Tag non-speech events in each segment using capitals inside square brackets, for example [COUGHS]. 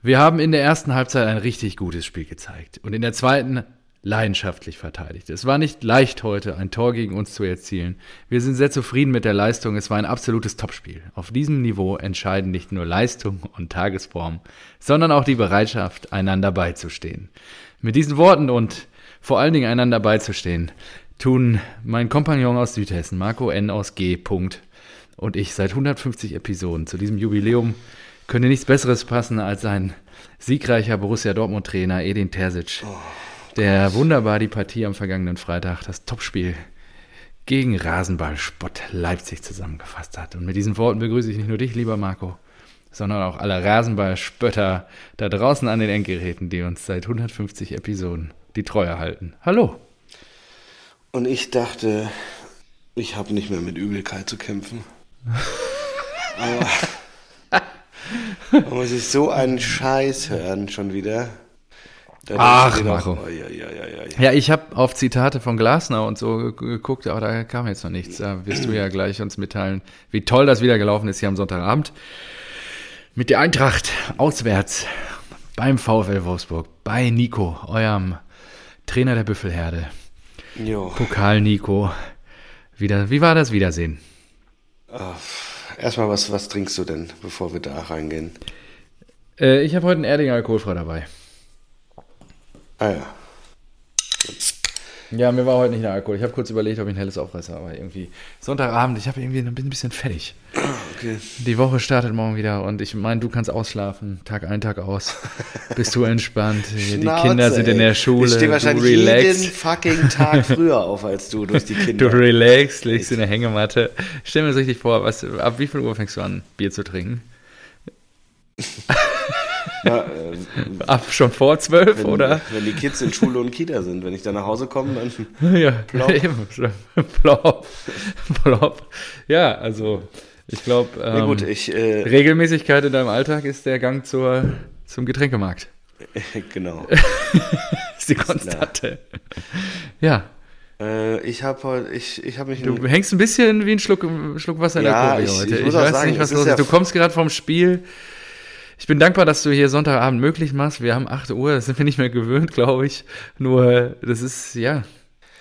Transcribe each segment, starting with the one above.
Wir haben in der ersten Halbzeit ein richtig gutes Spiel gezeigt und in der zweiten leidenschaftlich verteidigt. Es war nicht leicht heute, ein Tor gegen uns zu erzielen. Wir sind sehr zufrieden mit der Leistung. Es war ein absolutes Topspiel. Auf diesem Niveau entscheiden nicht nur Leistung und Tagesform, sondern auch die Bereitschaft, einander beizustehen. Mit diesen Worten und vor allen Dingen einander beizustehen, tun mein Kompagnon aus Südhessen, Marco N. aus G. Und ich seit 150 Episoden zu diesem Jubiläum könnte nichts Besseres passen als ein siegreicher Borussia Dortmund-Trainer Edin Terzic. Oh der wunderbar die Partie am vergangenen Freitag, das Topspiel gegen Rasenballspott Leipzig zusammengefasst hat. Und mit diesen Worten begrüße ich nicht nur dich, lieber Marco, sondern auch alle Rasenballspötter da draußen an den Endgeräten, die uns seit 150 Episoden die Treue halten. Hallo. Und ich dachte, ich habe nicht mehr mit Übelkeit zu kämpfen. [LAUGHS] Aber man muss sich so einen Scheiß hören schon wieder. Ach, Marco. Auch, oh, ja, ja, ja, ich habe auf Zitate von Glasner und so geguckt, aber da kam jetzt noch nichts. Da wirst du ja gleich uns mitteilen, wie toll das wieder gelaufen ist hier am Sonntagabend. Mit der Eintracht auswärts beim VfL Wolfsburg, bei Nico, eurem Trainer der Büffelherde. Jo. Pokal Nico. Wieder, wie war das Wiedersehen? Uh, erstmal, was, was trinkst du denn, bevor wir da reingehen? Äh, ich habe heute einen Erdinger alkoholfrei dabei. Ah ja. Ja, mir war heute nicht der Alkohol. Ich habe kurz überlegt, ob ich ein helles aufreiße, aber irgendwie Sonntagabend, ich habe irgendwie ein bisschen fertig. Okay. Die Woche startet morgen wieder und ich meine, du kannst ausschlafen, Tag ein, Tag aus. Bist du entspannt. Schnauze, die Kinder sind ey. in der Schule. Ich stehe wahrscheinlich jeden fucking Tag früher auf als du durch die [LAUGHS] Kinder. Du relaxst, legst in der Hängematte. Stell mir das richtig vor, was, ab wie viel Uhr fängst du an, Bier zu trinken? [LAUGHS] Ja, äh, [LAUGHS] Ab schon vor zwölf, oder? Wenn die Kids in Schule und Kita sind. Wenn ich dann nach Hause komme, dann [LAUGHS] ja, plopp. Eben, plopp, plopp. Ja, also ich glaube, ähm, ja, äh, Regelmäßigkeit in deinem Alltag ist der Gang zur, zum Getränkemarkt. [LAUGHS] genau. ist die Konstante. Ja. Äh, ich habe heute, ich, ich habe mich. Du hängst ein bisschen wie ein Schluck, Schluck Wasser in ja, der Kurve heute. Ich, ich, ich weiß sagen, nicht, was los ist. Ja du kommst gerade vom Spiel. Ich bin dankbar, dass du hier Sonntagabend möglich machst. Wir haben 8 Uhr, das sind wir nicht mehr gewöhnt, glaube ich. Nur, das ist, ja,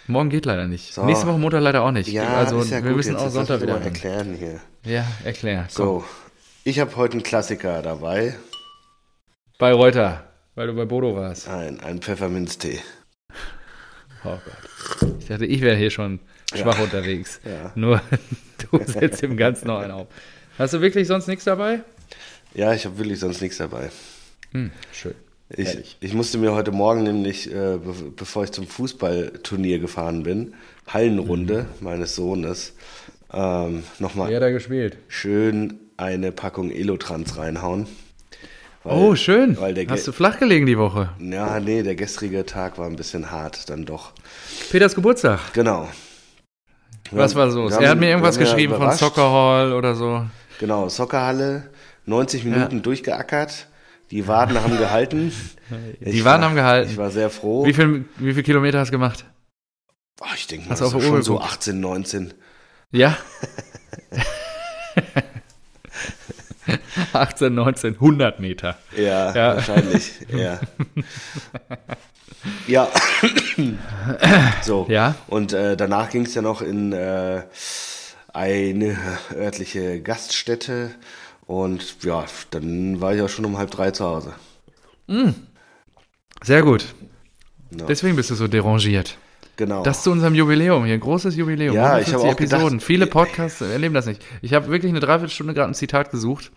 morgen geht leider nicht. So. Nächste Woche Montag leider auch nicht. Ja, also ist ja wir gut. müssen Jetzt auch Sonntag wieder erklären hier. Ja, erklär. Komm. So, ich habe heute einen Klassiker dabei. Bei Reuter, weil du bei Bodo warst. Nein, ein Pfefferminztee. Oh Gott. Ich dachte, ich wäre hier schon schwach ja. unterwegs. Ja. Nur [LAUGHS] du setzt dem Ganzen noch einen auf. Hast du wirklich sonst nichts dabei? Ja, ich habe wirklich sonst nichts dabei. Hm, schön. Ich, ich, musste mir heute Morgen nämlich, äh, be bevor ich zum Fußballturnier gefahren bin, Hallenrunde mhm. meines Sohnes, ähm, nochmal da gespielt? schön eine Packung Elotrans reinhauen. Weil, oh, schön. Hast du flach gelegen die Woche? Ja, nee, der gestrige Tag war ein bisschen hart, dann doch. Peters Geburtstag. Genau. Was war so? Er hat mir irgendwas geschrieben von Soccer Hall oder so. Genau, Soccerhalle. 90 Minuten ja. durchgeackert. Die Waden haben gehalten. [LAUGHS] Die Waden haben gehalten. Ich war sehr froh. Wie viel, wie viel Kilometer hast du gemacht? Oh, ich denke mal, das ist schon so 18, 19. Ja. 18, 19, 100 Meter. Ja, ja. wahrscheinlich. Ja. [LAUGHS] ja. [COUGHS] so. Ja. Und äh, danach ging es ja noch in äh, eine örtliche Gaststätte und ja, dann war ich ja schon um halb drei zu Hause. Mm. Sehr gut. Ja. Deswegen bist du so derangiert. Genau. Das zu unserem Jubiläum hier, ein großes Jubiläum. Ja, ich habe auch Episoden. Gedacht, Viele Podcasts erleben das nicht. Ich habe wirklich eine Dreiviertelstunde gerade ein Zitat gesucht,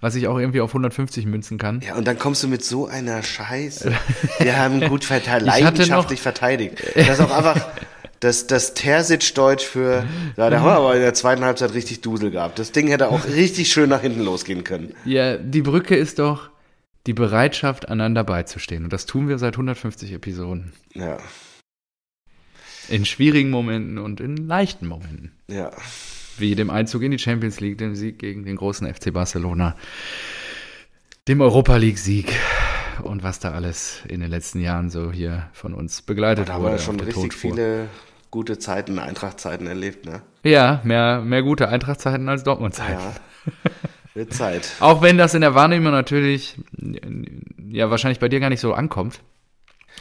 was ich auch irgendwie auf 150 münzen kann. Ja, und dann kommst du mit so einer Scheiße. Wir haben gut [LAUGHS] verteidigt, leidenschaftlich verteidigt. Das ist auch einfach, [LAUGHS] das, das Terzic-Deutsch für, ja, da haben wir aber in der zweiten Halbzeit richtig Dusel gehabt. Das Ding hätte auch [LAUGHS] richtig schön nach hinten losgehen können. Ja, die Brücke ist doch die Bereitschaft, einander beizustehen. Und das tun wir seit 150 Episoden. Ja. In schwierigen Momenten und in leichten Momenten. Ja. Wie dem Einzug in die Champions League, dem Sieg gegen den großen FC Barcelona, dem Europa League-Sieg und was da alles in den letzten Jahren so hier von uns begleitet da wurde. Da haben wir schon richtig viele gute Zeiten, Eintracht-Zeiten erlebt, ne? Ja, mehr, mehr gute Eintracht-Zeiten als Dortmund-Zeiten. Ja. [LAUGHS] Wird Zeit. Auch wenn das in der Wahrnehmung natürlich, ja, wahrscheinlich bei dir gar nicht so ankommt.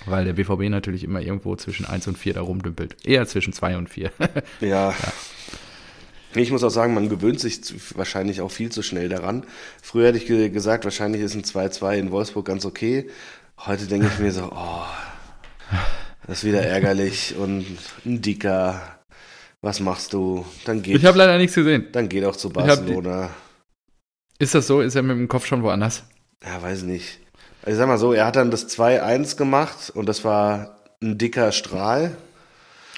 Weil der BVB natürlich immer irgendwo zwischen 1 und 4 da rumdümpelt. Eher zwischen 2 und 4. ja. [LAUGHS] ja. Ich muss auch sagen, man gewöhnt sich wahrscheinlich auch viel zu schnell daran. Früher hätte ich gesagt, wahrscheinlich ist ein 2-2 in Wolfsburg ganz okay. Heute denke ich mir so, oh, das ist wieder ärgerlich und ein Dicker. Was machst du? Dann geht. Ich habe leider nichts gesehen. Dann geht auch zu Barcelona. Ist das so? Ist er mit dem Kopf schon woanders? Ja, weiß nicht. Ich sag mal so, er hat dann das 2-1 gemacht und das war ein dicker Strahl.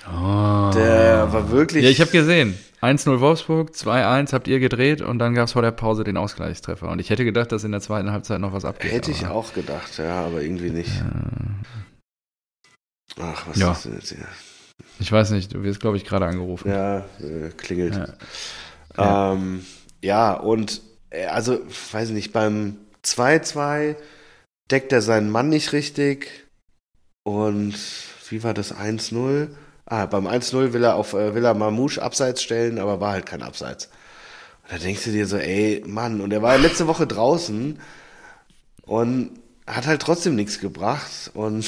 Oh. Der war wirklich. Ja, ich habe gesehen. 1-0 Wolfsburg, 2-1 habt ihr gedreht und dann gab es vor der Pause den Ausgleichstreffer. Und ich hätte gedacht, dass in der zweiten Halbzeit noch was abgeht. Hätte ich auch gedacht, ja, aber irgendwie nicht. Ach, was ja. ist das jetzt hier? Ich weiß nicht, du wirst, glaube ich, gerade angerufen. Ja, äh, klingelt. Ja. Ja. Ähm, ja, und äh, also, weiß nicht, beim 2-2 deckt er seinen Mann nicht richtig. Und wie war das 1-0? Ah, beim 1-0 will er auf äh, will er Mamouche abseits stellen, aber war halt kein Abseits. Und da denkst du dir so, ey, Mann, und er war letzte Woche draußen und hat halt trotzdem nichts gebracht. Und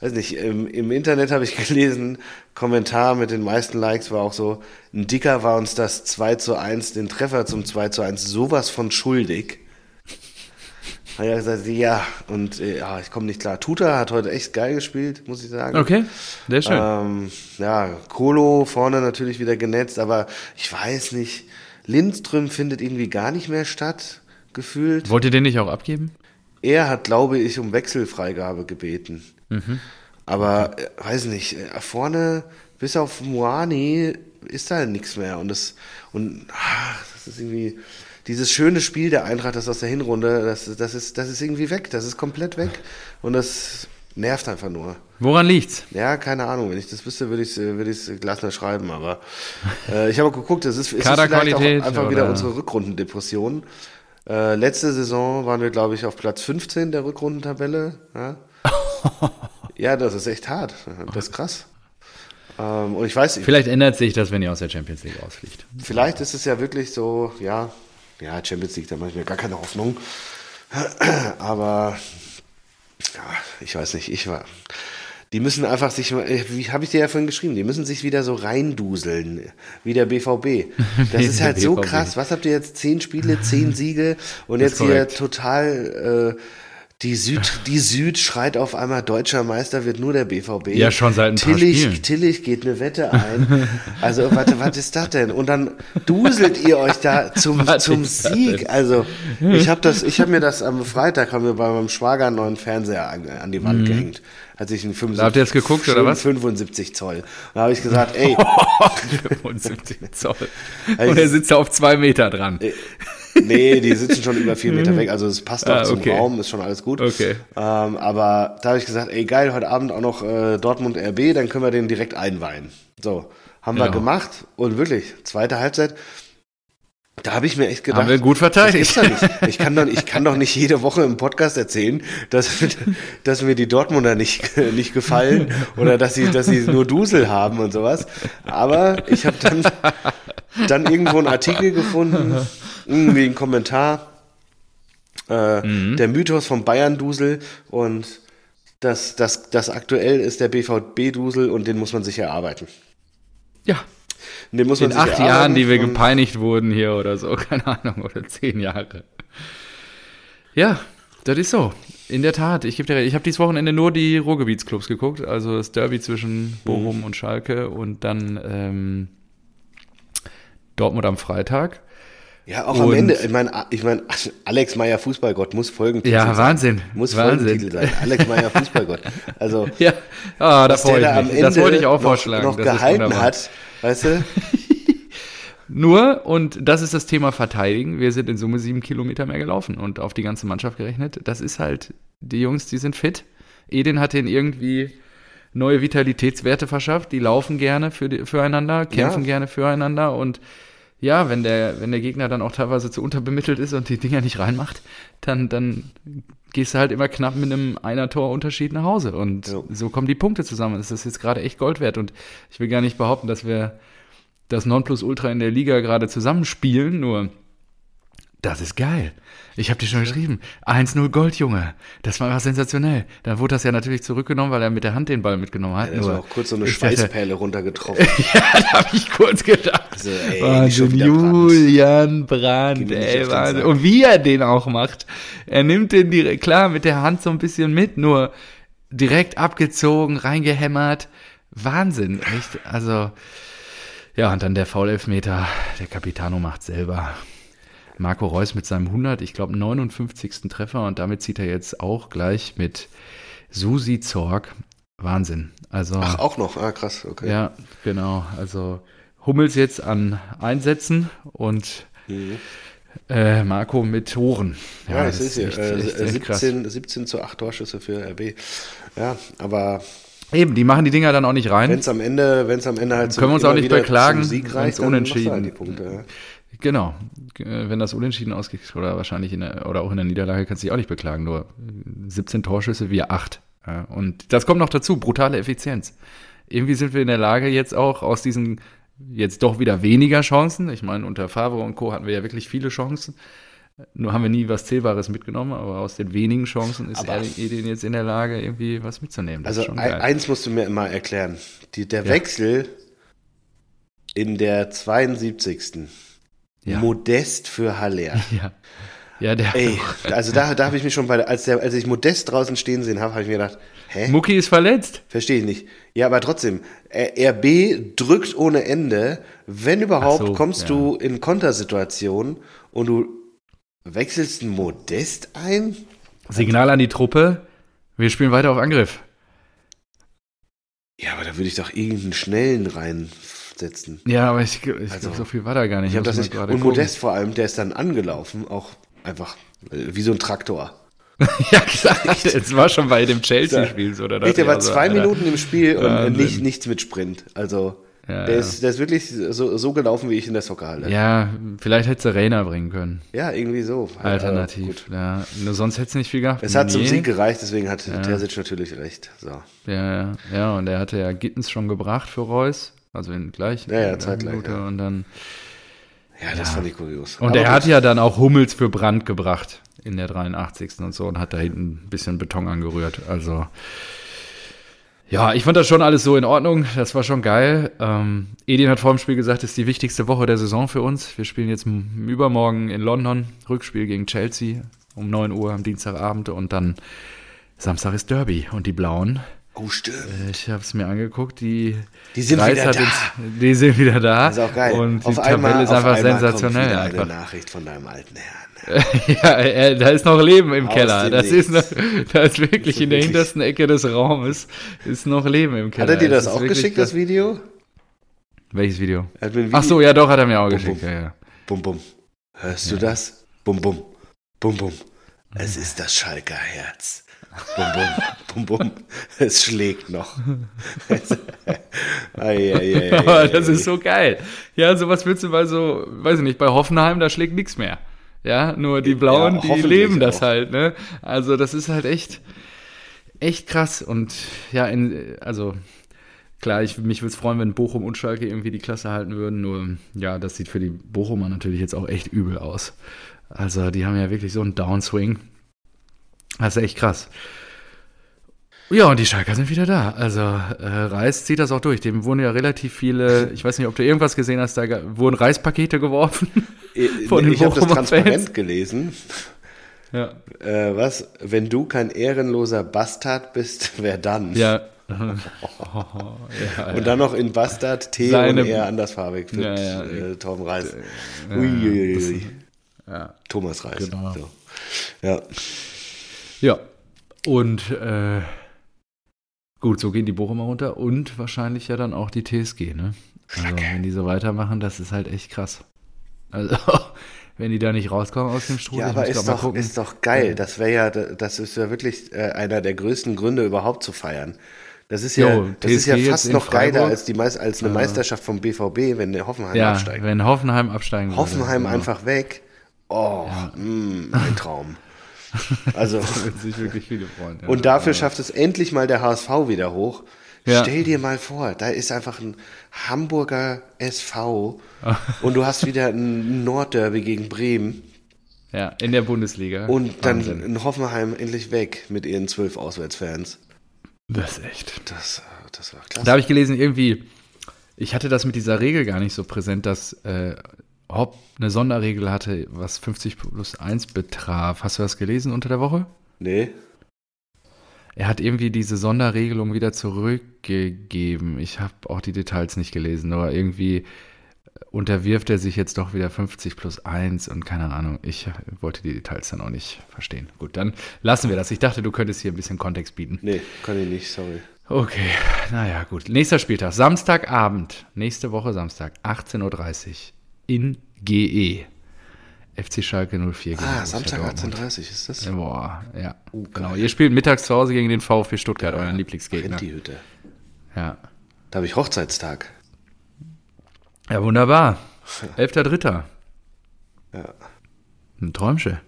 weiß nicht, im, im Internet habe ich [LAUGHS] gelesen, Kommentar mit den meisten Likes war auch so, ein Dicker war uns das 2 zu 1, den Treffer zum 2 zu 1 sowas von schuldig. [LAUGHS] Hat er gesagt, ja, und äh, ja, ich komme nicht klar. Tuta hat heute echt geil gespielt, muss ich sagen. Okay, sehr schön. Ähm, ja, Kolo vorne natürlich wieder genetzt, aber ich weiß nicht, Lindström findet irgendwie gar nicht mehr statt, gefühlt. Wollt ihr den nicht auch abgeben? Er hat, glaube ich, um Wechselfreigabe gebeten. Mhm. Aber, äh, weiß nicht, äh, vorne, bis auf Moani, ist da nichts mehr. Und das, und, ach, das ist irgendwie, dieses schöne Spiel der Eintracht, das aus der Hinrunde, das, das, ist, das ist irgendwie weg. Das ist komplett weg. Und das nervt einfach nur. Woran liegt's? Ja, keine Ahnung. Wenn ich das wüsste, würde ich es würd Glasner schreiben. Aber äh, ich habe geguckt, es ist, ist vielleicht auch einfach oder? wieder unsere Rückrundendepression. Äh, letzte Saison waren wir, glaube ich, auf Platz 15 der Rückrundentabelle. Ja? [LAUGHS] ja, das ist echt hart. Das ist krass. Ähm, und ich weiß Vielleicht ändert sich das, wenn ihr aus der Champions League ausfliegt. Vielleicht ist es ja wirklich so, ja, ja, Champions League, da mache ich mir gar keine Hoffnung. [CLEARS THROAT] Aber ja, ich weiß nicht, ich war. Die müssen einfach sich, wie habe ich dir ja vorhin geschrieben, die müssen sich wieder so reinduseln, wie der BVB. [LAUGHS] Das ist halt so krass. Was habt ihr jetzt? Zehn Spiele, zehn Siege und jetzt hier total äh, die Süd, [LAUGHS] die Süd schreit auf einmal, deutscher Meister wird nur der BVB. Ja, schon seit ein Tillich, paar Spielen. Tillich geht eine Wette [LAUGHS] ein. Also, warte, was ist das denn? Und dann duselt ihr euch da zum, zum Sieg. Also, ich habe das, ich habe mir das am Freitag, haben wir bei meinem Schwager einen neuen Fernseher an, an die Wand mhm. gehängt. Hat sich ein 75, habt ihr jetzt geguckt, oder was? 75 Zoll. Da habe ich gesagt, [LAUGHS] ey. 75 Zoll. Und er sitzt da auf zwei Meter dran. Nee, die sitzen schon über vier Meter weg, also es passt auch ah, zum okay. Raum, ist schon alles gut. Okay. Ähm, aber da habe ich gesagt, ey geil, heute Abend auch noch äh, Dortmund RB, dann können wir den direkt einweihen. So, haben ja. wir gemacht und wirklich, zweite Halbzeit, da habe ich mir echt gedacht, haben wir gut verteidigt. Ich kann, doch, ich kann doch nicht jede Woche im Podcast erzählen, dass, dass mir die Dortmunder nicht, nicht gefallen oder dass sie, dass sie nur Dusel haben und sowas. Aber ich habe dann, dann irgendwo einen Artikel gefunden, irgendwie ein Kommentar. Äh, mhm. Der Mythos vom Bayern-Dusel und das, das, das aktuell ist der BVB-Dusel und den muss man sich erarbeiten. Ja. Den muss man In acht Jahren, die wir gepeinigt wurden hier oder so, [LAUGHS] keine Ahnung, oder zehn Jahre. Ja, das ist so. In der Tat, ich, ich habe dieses Wochenende nur die Ruhrgebietsclubs geguckt, also das Derby zwischen Bochum mhm. und Schalke und dann ähm, Dortmund am Freitag. Ja, auch und am Ende. Ich meine, ich mein, [LAUGHS] Alex Meyer Fußballgott muss Folgentitel ja, Wahnsinn. Muss Wahnsinn. Folgentitel sein. Alex Meyer [LAUGHS] Fußballgott. Also, ja, ah, da freue ich mich. Das wollte ich auch vorschlagen. Noch, noch gehalten hat, weißt du? [LAUGHS] Nur, und das ist das Thema Verteidigen, wir sind in Summe sieben Kilometer mehr gelaufen und auf die ganze Mannschaft gerechnet. Das ist halt, die Jungs, die sind fit. Edin hat den irgendwie neue Vitalitätswerte verschafft. Die laufen gerne für die, füreinander, kämpfen ja. gerne füreinander und ja, wenn der, wenn der Gegner dann auch teilweise zu unterbemittelt ist und die Dinger nicht reinmacht, dann, dann gehst du halt immer knapp mit einem einer Torunterschied nach Hause. Und ja. so kommen die Punkte zusammen. Das ist jetzt gerade echt Gold wert. Und ich will gar nicht behaupten, dass wir das Nonplusultra in der Liga gerade zusammenspielen, nur Das ist geil. Ich habe dir schon geschrieben. 1-0 Gold, Junge. Das war einfach sensationell. Dann wurde das ja natürlich zurückgenommen, weil er mit der Hand den Ball mitgenommen hat. Ja, war auch kurz so eine Schweißperle runtergetroffen. [LAUGHS] ja, da habe ich kurz gedacht. Also, ey, Wahnsinn, Julian Brandt, ey, Wahnsinn. Und wie er den auch macht. Er nimmt den direkt, klar, mit der Hand so ein bisschen mit, nur direkt abgezogen, reingehämmert. Wahnsinn, echt. Also, ja, und dann der Foul-Elfmeter. Der Capitano macht selber. Marco Reus mit seinem 100, ich glaube 59. Treffer und damit zieht er jetzt auch gleich mit Susi Zorg. Wahnsinn. Also, Ach, auch noch, ah, krass, okay. Ja, genau. Also Hummels jetzt an Einsätzen und mhm. äh, Marco mit Toren. Ja, ja das, das, ist ja. Echt, äh, 17, 17 zu 8 Torschüsse für RB. Ja, aber Eben, die machen die Dinger dann auch nicht rein. Wenn es am Ende, wenn es am Ende halt können wir uns auch nicht beklagen, wenn es unentschieden. Halt die Punkte, ja. Genau. Wenn das unentschieden ausgeht, oder wahrscheinlich in der, oder auch in der Niederlage, kannst du dich auch nicht beklagen. Nur 17 Torschüsse, wir 8. Ja, und das kommt noch dazu, brutale Effizienz. Irgendwie sind wir in der Lage, jetzt auch aus diesen jetzt doch wieder weniger Chancen. Ich meine, unter Favre und Co. hatten wir ja wirklich viele Chancen. Nur haben wir nie was Zählbares mitgenommen, aber aus den wenigen Chancen ist Edin jetzt in der Lage, irgendwie was mitzunehmen. Das also eins musst du mir immer erklären. Die, der ja. Wechsel in der 72. Ja. Modest für Haller. [LAUGHS] Ja. Ja, der. Ey, [LAUGHS] also da, da habe ich mich schon bei, als, der, als ich Modest draußen stehen sehen habe, habe ich mir gedacht, hä? Mucki ist verletzt. Verstehe ich nicht. Ja, aber trotzdem, RB drückt ohne Ende. Wenn überhaupt, so, kommst ja. du in Kontersituationen und du wechselst einen Modest ein. Signal an die Truppe, wir spielen weiter auf Angriff. Ja, aber da würde ich doch irgendeinen schnellen rein setzen. Ja, aber ich, ich also, glaube, so viel war da gar nicht. Ich das nicht. Und gucken. Modest vor allem, der ist dann angelaufen, auch einfach äh, wie so ein Traktor. [LAUGHS] ja, klar. [LAUGHS] Es war schon bei dem Chelsea-Spiel so. Oder der war also, zwei Alter. Minuten im Spiel und Wahnsinn. nicht, nichts mit Sprint. Also, ja, der, ja. Ist, der ist wirklich so, so gelaufen, wie ich in der Soccerhalle. Ja, vielleicht hätte sie Rainer bringen können. Ja, irgendwie so. Alternativ. Ja. Nur sonst hätte es nicht viel gehabt. Es hat zum Sieg gereicht, deswegen hat ja. Terzic natürlich recht. So. Ja, ja, ja. Und er hatte ja Gittens schon gebracht für Reus. Also in gleich. Ja, ja, zeitgleich. Ja. Und dann. Ja, das ja. fand ich kurios. Und er hat ja dann auch Hummels für Brand gebracht in der 83. und so und hat da hinten ein bisschen Beton angerührt. Also. Ja, ich fand das schon alles so in Ordnung. Das war schon geil. Ähm, Edin hat vor dem Spiel gesagt, es ist die wichtigste Woche der Saison für uns. Wir spielen jetzt übermorgen in London, Rückspiel gegen Chelsea um 9 Uhr am Dienstagabend und dann Samstag ist Derby und die Blauen Oh, stimmt. Ich habe es mir angeguckt. Die, die sind Reis wieder da. Ins, die sind wieder da. Das ist auch geil. Und auf die einmal, Tabelle ist einfach sensationell. Kommt einfach. eine Nachricht von deinem alten Herrn. [LAUGHS] ja, er, da ist noch Leben im Aus Keller. Das ist, noch, da ist wirklich ist in der hintersten Ecke des Raumes ist noch Leben im Keller. Hat er dir das, das auch geschickt, das Video? Welches Video? Video? Ach so, ja, doch, hat er mir auch bum, geschickt. Bum. Ja, ja. bum, bum. Hörst ja. du das? Bum, bum. Bum, bum. Es ist das Schalker Herz. Bum, bum, bum, bum. Es schlägt noch. ai, ai, ai, das ist so geil. Ja, sowas willst du bei so, weiß ich nicht, bei Hoffenheim, da schlägt nichts mehr. Ja, nur die Blauen, ja, die leben das auch. halt, ne? Also, das ist halt echt, echt krass. Und ja, in, also, klar, ich, mich würde es freuen, wenn Bochum und Schalke irgendwie die Klasse halten würden. Nur, ja, das sieht für die Bochumer natürlich jetzt auch echt übel aus. Also, die haben ja wirklich so einen Downswing. Das ist echt krass. Ja, und die Schalker sind wieder da. Also äh, Reis zieht das auch durch. Dem wurden ja relativ viele, ich weiß nicht, ob du irgendwas gesehen hast, da wurden Reispakete geworfen. [LAUGHS] Äh, [LAUGHS] von den ich habe das transparent gelesen. Ja. Äh, was? Wenn du kein ehrenloser Bastard bist, [LAUGHS] wer dann? Ja. ja und dann noch in Bastard T Seine, und eher andersfarbig mit ja, ja. Äh, Torben Reis. Uiuiui. Thomas Reis. Genau. So. Ja. Ja. Und äh, gut, so gehen die Bochumer runter und wahrscheinlich ja dann auch die TSG, ne? Also, wenn die so weitermachen, das ist halt echt krass. Also, [LAUGHS] wenn die da nicht rauskommen aus dem Strudel. Ja, aber ist doch, ist doch geil. Das wäre ja, das ist ja wirklich äh, einer der größten Gründe überhaupt zu feiern. Das ist ja, jo, das ist ja fast noch geiler als, die, als eine Meisterschaft vom BVB, wenn der Hoffenheim ja, absteigt. wenn Hoffenheim absteigen würde. Hoffenheim genau. einfach weg. Oh, ja. mh, ein Traum. Also [LAUGHS] sich wirklich viele freuen. Ja. Und dafür schafft es endlich mal der HSV wieder hoch. Ja. Stell dir mal vor, da ist einfach ein Hamburger SV [LAUGHS] und du hast wieder ein Nordderby gegen Bremen. Ja, in der Bundesliga. Und dann Wahnsinn. in Hoffenheim endlich weg mit ihren zwölf Auswärtsfans. Das ist echt. Das, das war klasse. Da habe ich gelesen, irgendwie, ich hatte das mit dieser Regel gar nicht so präsent, dass äh, Hopp eine Sonderregel hatte, was 50 plus 1 betraf. Hast du das gelesen unter der Woche? Nee. Er hat irgendwie diese Sonderregelung wieder zurückgegeben. Ich habe auch die Details nicht gelesen, aber irgendwie unterwirft er sich jetzt doch wieder 50 plus 1 und keine Ahnung. Ich wollte die Details dann auch nicht verstehen. Gut, dann lassen wir das. Ich dachte, du könntest hier ein bisschen Kontext bieten. Nee, kann ich nicht, sorry. Okay, naja, gut. Nächster Spieltag, Samstagabend, nächste Woche Samstag, 18.30 Uhr in GE. FC Schalke 04 gegen Ah, Samstag 18.30 Uhr ist das? Boah, ja. Oh, genau. Ihr spielt mittags zu Hause gegen den VfB Stuttgart, ja, euren Lieblingsgegner. Die Hütte. Ja. Da habe ich Hochzeitstag. Ja, wunderbar. [LAUGHS] 11.3. Ja. Ein Träumchen.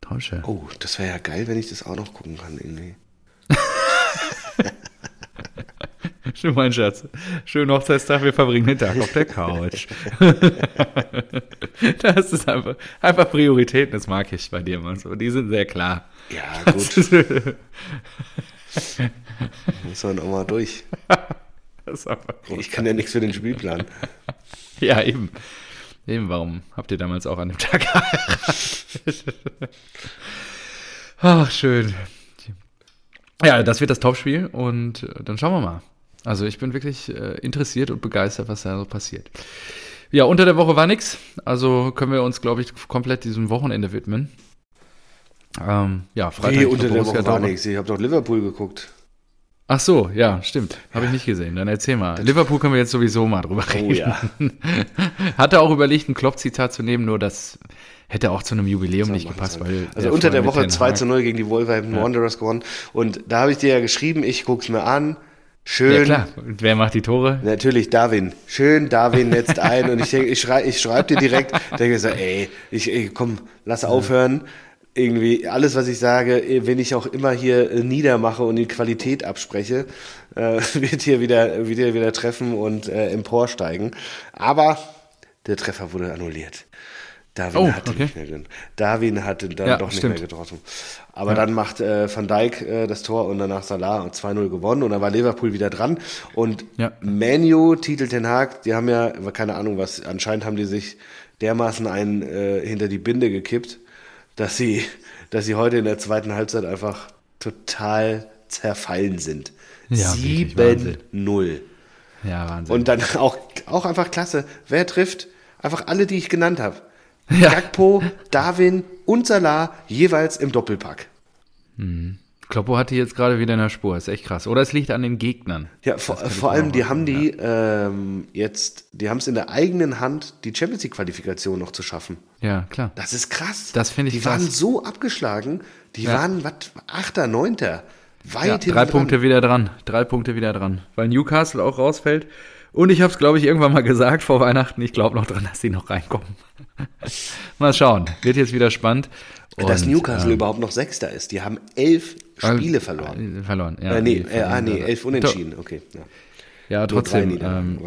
Träumchen. Oh, das wäre ja geil, wenn ich das auch noch gucken kann irgendwie. [LAUGHS] [LAUGHS] Schön, mein Schatz. Schönen Hochzeitstag, wir verbringen den Tag auf der Couch. [LAUGHS] das ist einfach, einfach Prioritäten, das mag ich bei dir mal so. Die sind sehr klar. Ja, [LAUGHS] gut. Muss man auch mal durch. ich kann ja nichts für den Spielplan. ja, eben. Eben, warum habt ihr damals auch an dem Tag Ach, schön. Ja, das wird das Topspiel und dann schauen wir mal. Also ich bin wirklich äh, interessiert und begeistert, was da so passiert. Ja, unter der Woche war nichts. Also können wir uns, glaube ich, komplett diesem Wochenende widmen. Ähm, ja, Freitag. Nee, unter der Woche war nichts. Ich habe doch Liverpool geguckt. Ach so, ja, stimmt. Habe ich nicht gesehen. Dann erzähl mal. Liverpool können wir jetzt sowieso mal drüber reden. Oh ja. [LAUGHS] Hatte auch überlegt, ein Klopp-Zitat zu nehmen, nur das hätte auch zu einem Jubiläum nicht gepasst. Weil also unter der Woche 2 zu 0 gegen die Wolverhampton ja. Wanderers gewonnen. Und da habe ich dir ja geschrieben, ich gucke es mir an. Schön. Ja, klar. Und wer macht die Tore? Natürlich Darwin. Schön, Darwin netzt ein. und ich, ich, schrei, ich schreibe dir direkt, denke so, ey, ich, ich, komm, lass aufhören. Irgendwie alles, was ich sage, wenn ich auch immer hier äh, niedermache und die Qualität abspreche, äh, [LAUGHS] wird hier wieder, wieder, wieder treffen und äh, emporsteigen. Aber der Treffer wurde annulliert. Darwin oh, hatte okay. nicht mehr drin. Darwin hatte dann ja, doch nicht stimmt. mehr getroffen. Aber ja. dann macht äh, Van Dijk äh, das Tor und danach Salah 2-0 gewonnen und dann war Liverpool wieder dran. Und ja. Manu, Titel Ten Hag, die haben ja, keine Ahnung was, anscheinend haben die sich dermaßen einen äh, hinter die Binde gekippt, dass sie, dass sie heute in der zweiten Halbzeit einfach total zerfallen sind. Ja, 7-0. Ja, Wahnsinn. Und dann auch, auch einfach klasse. Wer trifft? Einfach alle, die ich genannt habe. Ja. Gagpo, Darwin und Salah jeweils im Doppelpack. Mhm. Kloppo hat die jetzt gerade wieder in der Spur, ist echt krass. Oder es liegt an den Gegnern. Ja, vor, vor allem, die haben die ja. ähm, jetzt, die haben es in der eigenen Hand, die Champions League-Qualifikation noch zu schaffen. Ja, klar. Das ist krass. Das finde ich Die krass. waren so abgeschlagen, die ja. waren, was, Achter, Neunter. Weit ja, drei Punkte wieder dran. Drei Punkte wieder dran. Weil Newcastle auch rausfällt. Und ich habe es, glaube ich, irgendwann mal gesagt vor Weihnachten. Ich glaube noch dran, dass sie noch reinkommen. [LAUGHS] mal schauen. Wird jetzt wieder spannend. Und, dass Newcastle ähm, überhaupt noch Sechster ist. Die haben elf Spiele verloren. Äh, verloren, ja. Äh, nee, äh, ah, nee, elf unentschieden. Okay. Ja, ja trotzdem. Ähm,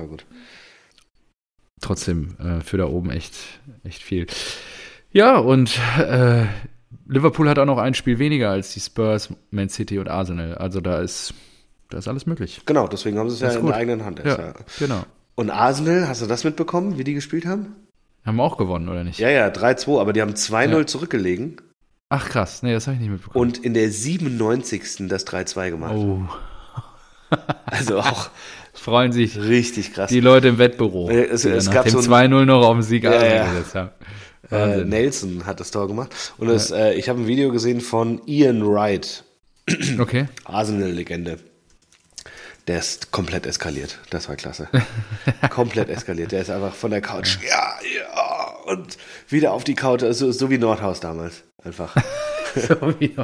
trotzdem äh, für da oben echt, echt viel. Ja, und äh, Liverpool hat auch noch ein Spiel weniger als die Spurs, Man City und Arsenal. Also da ist da ist alles möglich. Genau, deswegen haben sie es ja in gut. der eigenen Hand. Ja, ja, genau. Und Arsenal, hast du das mitbekommen, wie die gespielt haben? Haben auch gewonnen, oder nicht? Ja, ja, 3-2, aber die haben 2-0 ja. zurückgelegen. Ach krass, nee, das habe ich nicht mitbekommen. Und in der 97. das 3-2 gemacht. Oh. [LAUGHS] also auch. Freuen sich richtig krass. Die Leute im Wettbüro. Es, es nach gab so 2-0 noch auf dem Sieg ja, ja. gesetzt haben. Äh, Nelson hat das Tor gemacht. Und das, äh, ich habe ein Video gesehen von Ian Wright. Okay. Arsenal-Legende. Der ist komplett eskaliert. Das war klasse. [LAUGHS] komplett eskaliert. Der ist einfach von der Couch, ja, ja, und wieder auf die Couch, also, so wie Nordhaus damals. Einfach. [LAUGHS] so wie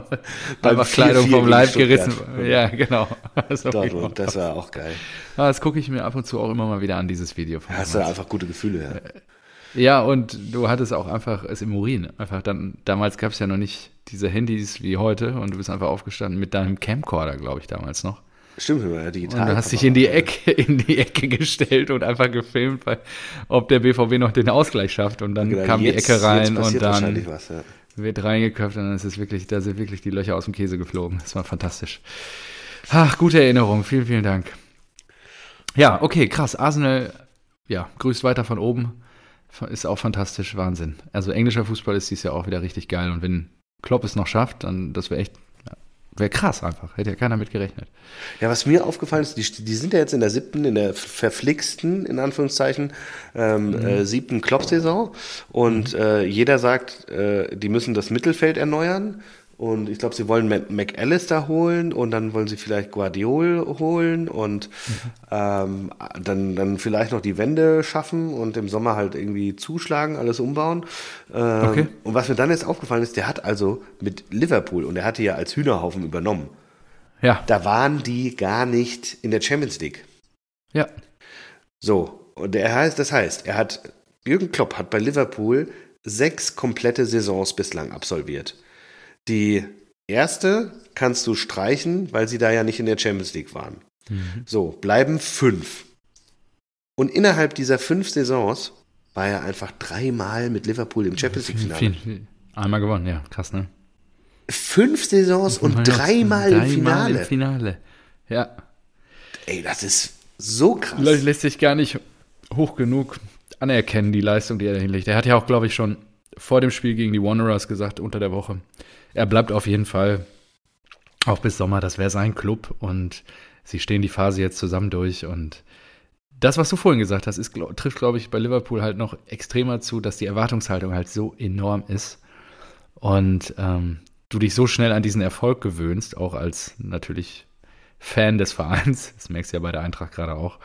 Einfach Kleidung vom Leib gerissen. Ja, genau. [LAUGHS] So Dortmund, das war auch geil. Ja, das gucke ich mir ab und zu auch immer mal wieder an, dieses Video. Von Hast du einfach gute Gefühle, ja. Äh, ja, und du hattest auch einfach es im Urin. Einfach dann, damals gab es ja noch nicht diese Handys wie heute und du bist einfach aufgestanden mit deinem Camcorder, glaube ich, damals noch. Stimmt, wir ja digital. Und du hast dich in die Ecke, [LAUGHS] in die Ecke gestellt und einfach gefilmt, weil, ob der BVB noch den Ausgleich schafft. Und dann genau, kam jetzt, die Ecke rein und dann was, ja. wird reingeköpft und dann ist es wirklich, da sind wirklich die Löcher aus dem Käse geflogen. Das war fantastisch. Ach, gute Erinnerung. Vielen, vielen Dank. Ja, okay, krass. Arsenal, ja, grüßt weiter von oben. Ist auch fantastisch, Wahnsinn. Also englischer Fußball ist dies ja auch wieder richtig geil. Und wenn Klopp es noch schafft, dann das wäre echt Wäre krass einfach. Hätte ja keiner mit gerechnet. Ja, was mir aufgefallen ist, die, die sind ja jetzt in der siebten, in der verflixten, in Anführungszeichen, ähm, mhm. äh, siebten Klopp-Saison. Und mhm. äh, jeder sagt, äh, die müssen das Mittelfeld erneuern. Und ich glaube, sie wollen McAllister holen und dann wollen sie vielleicht Guardiol holen und ähm, dann, dann vielleicht noch die Wände schaffen und im Sommer halt irgendwie zuschlagen, alles umbauen. Ähm, okay. Und was mir dann jetzt aufgefallen ist, der hat also mit Liverpool und er hatte ja als Hühnerhaufen übernommen. Ja. Da waren die gar nicht in der Champions League. Ja. So, und er heißt, das heißt, er hat, Jürgen Klopp hat bei Liverpool sechs komplette Saisons bislang absolviert. Die erste kannst du streichen, weil sie da ja nicht in der Champions League waren. Mhm. So, bleiben fünf. Und innerhalb dieser fünf Saisons war er einfach dreimal mit Liverpool im Champions League-Finale. Einmal gewonnen, ja, krass, ne? Fünf Saisons und dreimal, dreimal im Finale. im Finale. Ja. Ey, das ist so krass. Lässt sich gar nicht hoch genug anerkennen, die Leistung, die er da hinlegt. Er hat ja auch, glaube ich, schon vor dem Spiel gegen die Wanderers gesagt, unter der Woche, er bleibt auf jeden Fall auch bis Sommer, das wäre sein Club und sie stehen die Phase jetzt zusammen durch und das, was du vorhin gesagt hast, ist, glaub, trifft, glaube ich, bei Liverpool halt noch extremer zu, dass die Erwartungshaltung halt so enorm ist und ähm, du dich so schnell an diesen Erfolg gewöhnst, auch als natürlich Fan des Vereins, das merkst du ja bei der Eintracht gerade auch,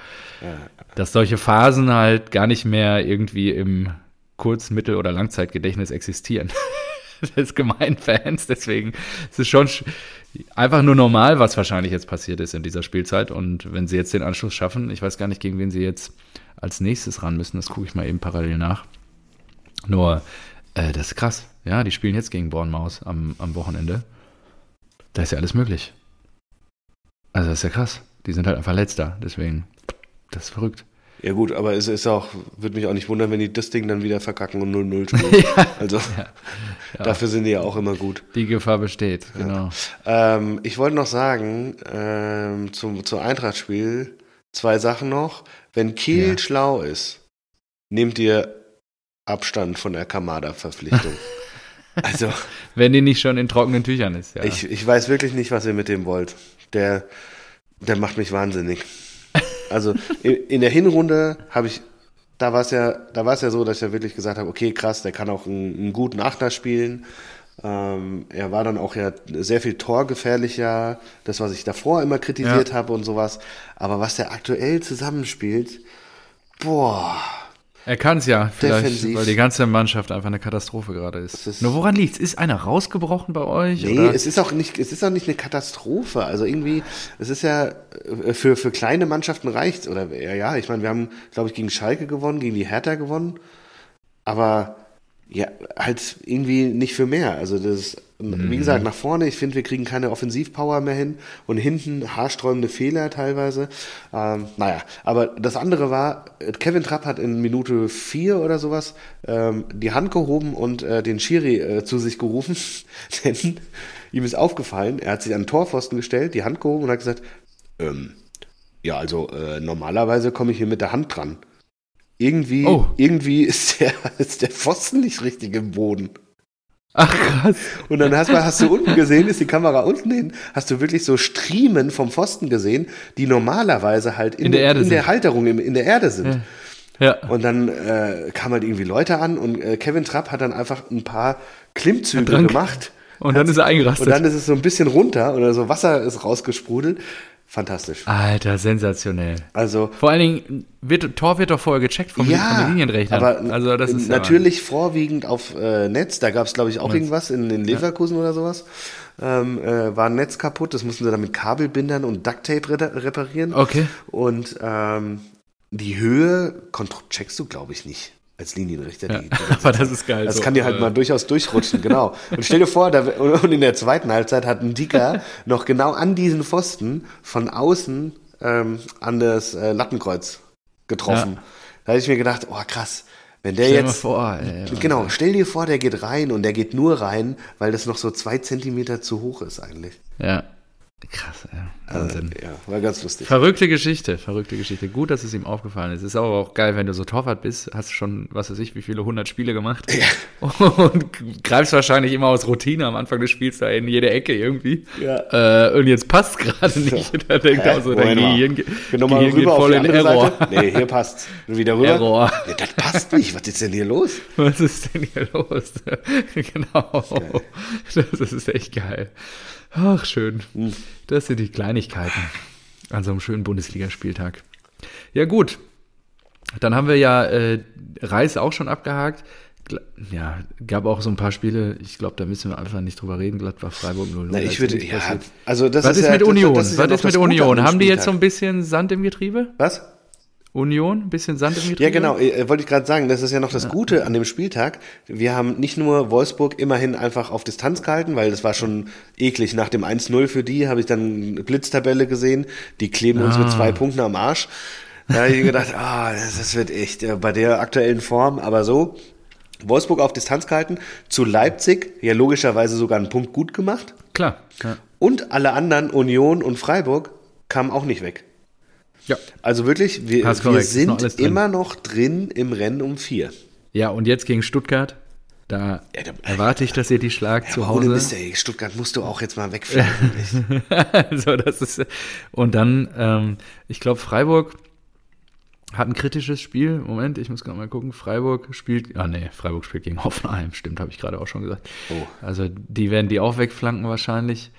dass solche Phasen halt gar nicht mehr irgendwie im Kurz-, Mittel- oder Langzeitgedächtnis existieren. [LAUGHS] [LAUGHS] des Gemeinfans. Deswegen ist es schon einfach nur normal, was wahrscheinlich jetzt passiert ist in dieser Spielzeit. Und wenn sie jetzt den Anschluss schaffen, ich weiß gar nicht, gegen wen sie jetzt als nächstes ran müssen, das gucke ich mal eben parallel nach. Nur, äh, das ist krass. Ja, die spielen jetzt gegen Bournemouth am, am Wochenende. Da ist ja alles möglich. Also, das ist ja krass. Die sind halt einfach letzter. Deswegen, das ist verrückt. Ja gut, aber es ist auch, würde mich auch nicht wundern, wenn die das Ding dann wieder verkacken und 0-0 [LAUGHS] spielen. ja. Also ja. Ja. [LAUGHS] dafür sind die ja auch immer gut. Die Gefahr besteht, genau. Ähm, ich wollte noch sagen, ähm, zum, zum Eintracht-Spiel zwei Sachen noch. Wenn Kiel schlau ist, nehmt ihr Abstand von der Kamada-Verpflichtung. [LAUGHS] also. Wenn die nicht schon in trockenen Tüchern ist, ja. Ich, ich weiß wirklich nicht, was ihr mit dem wollt. Der, der macht mich wahnsinnig. Also in der Hinrunde habe ich, da war es ja, da war es ja so, dass ich ja wirklich gesagt habe, okay, krass, der kann auch einen, einen guten Achter spielen. Ähm, er war dann auch ja sehr viel torgefährlicher, das, was ich davor immer kritisiert ja. habe und sowas. Aber was der aktuell zusammenspielt, boah, er kann es ja, vielleicht, Defensiv. weil die ganze Mannschaft einfach eine Katastrophe gerade ist. ist. Nur woran liegt es? Ist einer rausgebrochen bei euch? Nee, oder? es ist auch nicht, es ist auch nicht eine Katastrophe. Also irgendwie, es ist ja äh, für, für kleine Mannschaften reicht Oder ja, ja, ich meine, wir haben, glaube ich, gegen Schalke gewonnen, gegen die Hertha gewonnen. Aber ja, halt irgendwie nicht für mehr. Also das, mhm. wie gesagt, nach vorne, ich finde, wir kriegen keine Offensivpower mehr hin und hinten haarsträubende Fehler teilweise. Ähm, naja, aber das andere war, Kevin Trapp hat in Minute vier oder sowas ähm, die Hand gehoben und äh, den Schiri äh, zu sich gerufen, [LAUGHS] denn ihm ist aufgefallen, er hat sich an den Torpfosten gestellt, die Hand gehoben und hat gesagt, ähm, ja, also äh, normalerweise komme ich hier mit der Hand dran. Irgendwie, oh. irgendwie [LAUGHS] ist der, ist der Pfosten nicht richtig im Boden. Ach krass. Und dann hast, hast du unten gesehen, ist die Kamera unten hin, hast du wirklich so Striemen vom Pfosten gesehen, die normalerweise halt in, in der, Erde in der Halterung in, in, der Erde sind. Ja. Ja. Und dann äh, kamen halt irgendwie Leute an und äh, Kevin Trapp hat dann einfach ein paar Klimmzüge gemacht. Und dann ist er eingerastet. Und dann ist es so ein bisschen runter oder so Wasser ist rausgesprudelt fantastisch. Alter, sensationell. Also vor allen Dingen wird Tor wird doch vorher gecheckt vom, ja, von den Linienrechnern. Aber also das ist natürlich ja vorwiegend auf äh, Netz. Da gab es glaube ich auch Netz. irgendwas in, in Leverkusen ja. oder sowas. Ähm, äh, war ein Netz kaputt. Das mussten sie dann mit Kabelbindern und Ducktape reparieren. Okay. Und ähm, die Höhe checkst du glaube ich nicht. Als Linienrichter. Ja, [LAUGHS] aber das ist geil. Das so, kann dir halt äh, mal durchaus durchrutschen, genau. Und stell dir vor, da, und in der zweiten Halbzeit hat ein Dicker [LAUGHS] noch genau an diesen Pfosten von außen ähm, an das äh, Lattenkreuz getroffen. Ja. Da habe ich mir gedacht, oh krass, wenn der stell jetzt. Vor, ey, genau, stell dir vor, der geht rein und der geht nur rein, weil das noch so zwei Zentimeter zu hoch ist eigentlich. Ja. Krass, ja. Wahnsinn. ja, war ganz lustig. Verrückte Geschichte, verrückte Geschichte. Gut, dass es ihm aufgefallen ist. Ist aber auch geil, wenn du so Torwart bist, hast du schon, was weiß ich, wie viele hundert Spiele gemacht ja. [LAUGHS] und greifst wahrscheinlich immer aus Routine am Anfang des Spiels da in jede Ecke irgendwie. Ja. Äh, und jetzt passt gerade nicht. So. [LAUGHS] Da denkt auch so, dein Gehirn, Gehirn geht voll in Error. Seite. Nee, hier passt. Wieder rüber. Error. Ja, das passt nicht. Was ist denn hier los? [LAUGHS] Was ist denn hier los? genau. Das ist echt geil. Ach, schön. Hm. Das sind die Kleinigkeiten an so einem schönen Bundesligaspieltag. Ja, gut. Dann haben wir ja äh, Reis auch schon abgehakt. Ja, gab auch so ein paar Spiele, ich glaube, da müssen wir einfach nicht drüber reden. Gladbach, Freiburg 0 Na, ich würde, ja, also das Was ist, ist mit Union? Das, das ist Was ja ist mit Union? Haben die jetzt so ein bisschen Sand im Getriebe? Was? Union, ein bisschen Sand im Getriebe. Ja, genau, äh, wollte ich gerade sagen, das ist ja noch das Gute an dem Spieltag. Wir haben nicht nur Wolfsburg immerhin einfach auf Distanz gehalten, weil das war schon eklig. Nach dem 1-0 für die habe ich dann eine Blitztabelle gesehen. Die kleben ah. uns mit ah. zwei Punkten am Arsch. Da habe ich gedacht, [LAUGHS] ah, das wird echt äh, bei der aktuellen Form, aber so. Wolfsburg auf Distanz gehalten, zu Leipzig, ja logischerweise sogar einen Punkt gut gemacht. Klar. Ja. Und alle anderen, Union und Freiburg, kamen auch nicht weg. Ja. Also wirklich, wir, wir sind noch immer noch drin im Rennen um vier. Ja, und jetzt gegen Stuttgart. Da, ja, da erwarte ich, dass ihr die Schlag ja, zu Hause. Mist, ey, Stuttgart musst du auch jetzt mal wegfliegen. also [LAUGHS] das ist und dann, ähm, ich glaube, Freiburg hat ein kritisches Spiel. Moment, ich muss gerade mal gucken. Freiburg spielt, ah nee, Freiburg spielt gegen Hoffenheim. Stimmt, habe ich gerade auch schon gesagt. Oh. Also die werden die auch wegflanken wahrscheinlich.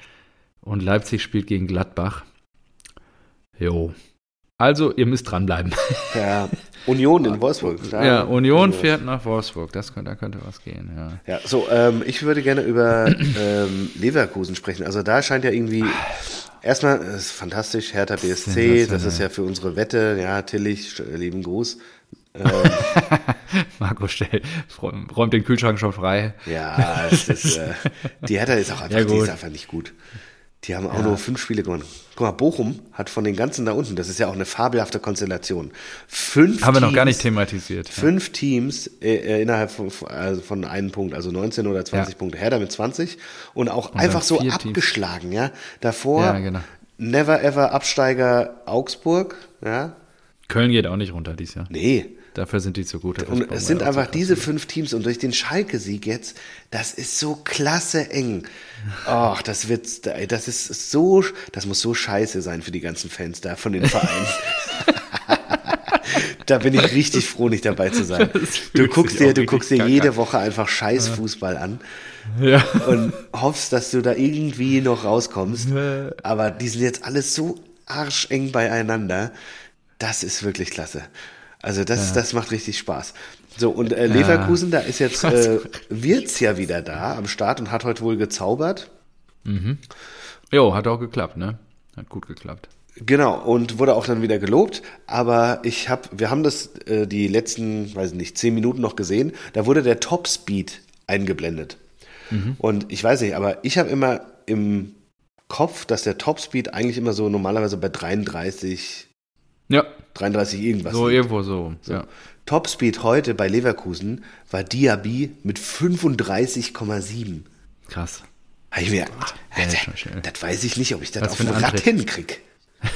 Und Leipzig spielt gegen Gladbach. Jo, also, ihr müsst dranbleiben. Ja, Union in [LAUGHS] Wolfsburg. Da ja, Union fährt nach Wolfsburg. Das könnte, da könnte was gehen, ja. Ja, so, ähm, ich würde gerne über ähm, Leverkusen sprechen. Also, da scheint ja irgendwie. Erstmal, das ist fantastisch, Hertha BSC, das ist ja für unsere Wette, ja, Tillich, lieben Gruß. [LAUGHS] Ähm, Marco Stell räumt den Kühlschrank schon frei. Ja, ist, äh, die Hertha ist auch [LAUGHS] einfach, ja, die ist einfach nicht gut. Die haben auch ja. nur fünf Spiele gewonnen. Guck mal, Bochum hat von den ganzen da unten, das ist ja auch eine fabelhafte Konstellation. Fünf haben Teams, wir noch gar nicht thematisiert. Fünf ja. Teams äh, äh, innerhalb von, also von einem Punkt, also 19 oder 20 ja. Punkte. Herder mit 20 und auch und einfach so abgeschlagen, Teams. ja. Davor genau. Never Ever Absteiger Augsburg, ja. Köln geht auch nicht runter dieses Jahr. Nee, Dafür sind die zu gut. Und es sind einfach diese fünf Teams und durch den Schalke-Sieg jetzt, das ist so klasse eng. Ach, das wird, das ist so, das muss so scheiße sein für die ganzen Fans da von den Vereinen. [LAUGHS] da bin ich richtig froh, nicht dabei zu sein. [LAUGHS] Du guckst dir, du guckst dir jede Woche einfach scheiß Fußball an. Ja. Und hoffst, dass du da irgendwie noch rauskommst. Aber die sind jetzt alles so arscheng beieinander. Das ist wirklich klasse. Also das, ja. das macht richtig Spaß. So, und äh, Leverkusen, ja. da ist jetzt [LAUGHS] äh, Wirtz ja wieder da am Start und hat heute wohl gezaubert. Mhm. Jo, hat auch geklappt, ne? Hat gut geklappt. Genau, und wurde auch dann wieder gelobt. Aber ich habe, wir haben das äh, die letzten, weiß nicht, zehn Minuten noch gesehen. Da wurde der Topspeed eingeblendet. Mhm. Und ich weiß nicht, aber ich habe immer im Kopf, dass der Topspeed eigentlich immer so normalerweise bei 33 ja. 33 irgendwas. So liegt. irgendwo so. so. Ja. Topspeed heute bei Leverkusen war Diaby mit 35,7. Krass. Hab ich mir, Boah, Alter, das weiß ich nicht, ob ich das Was auf dem Rad hinkrieg. [LAUGHS]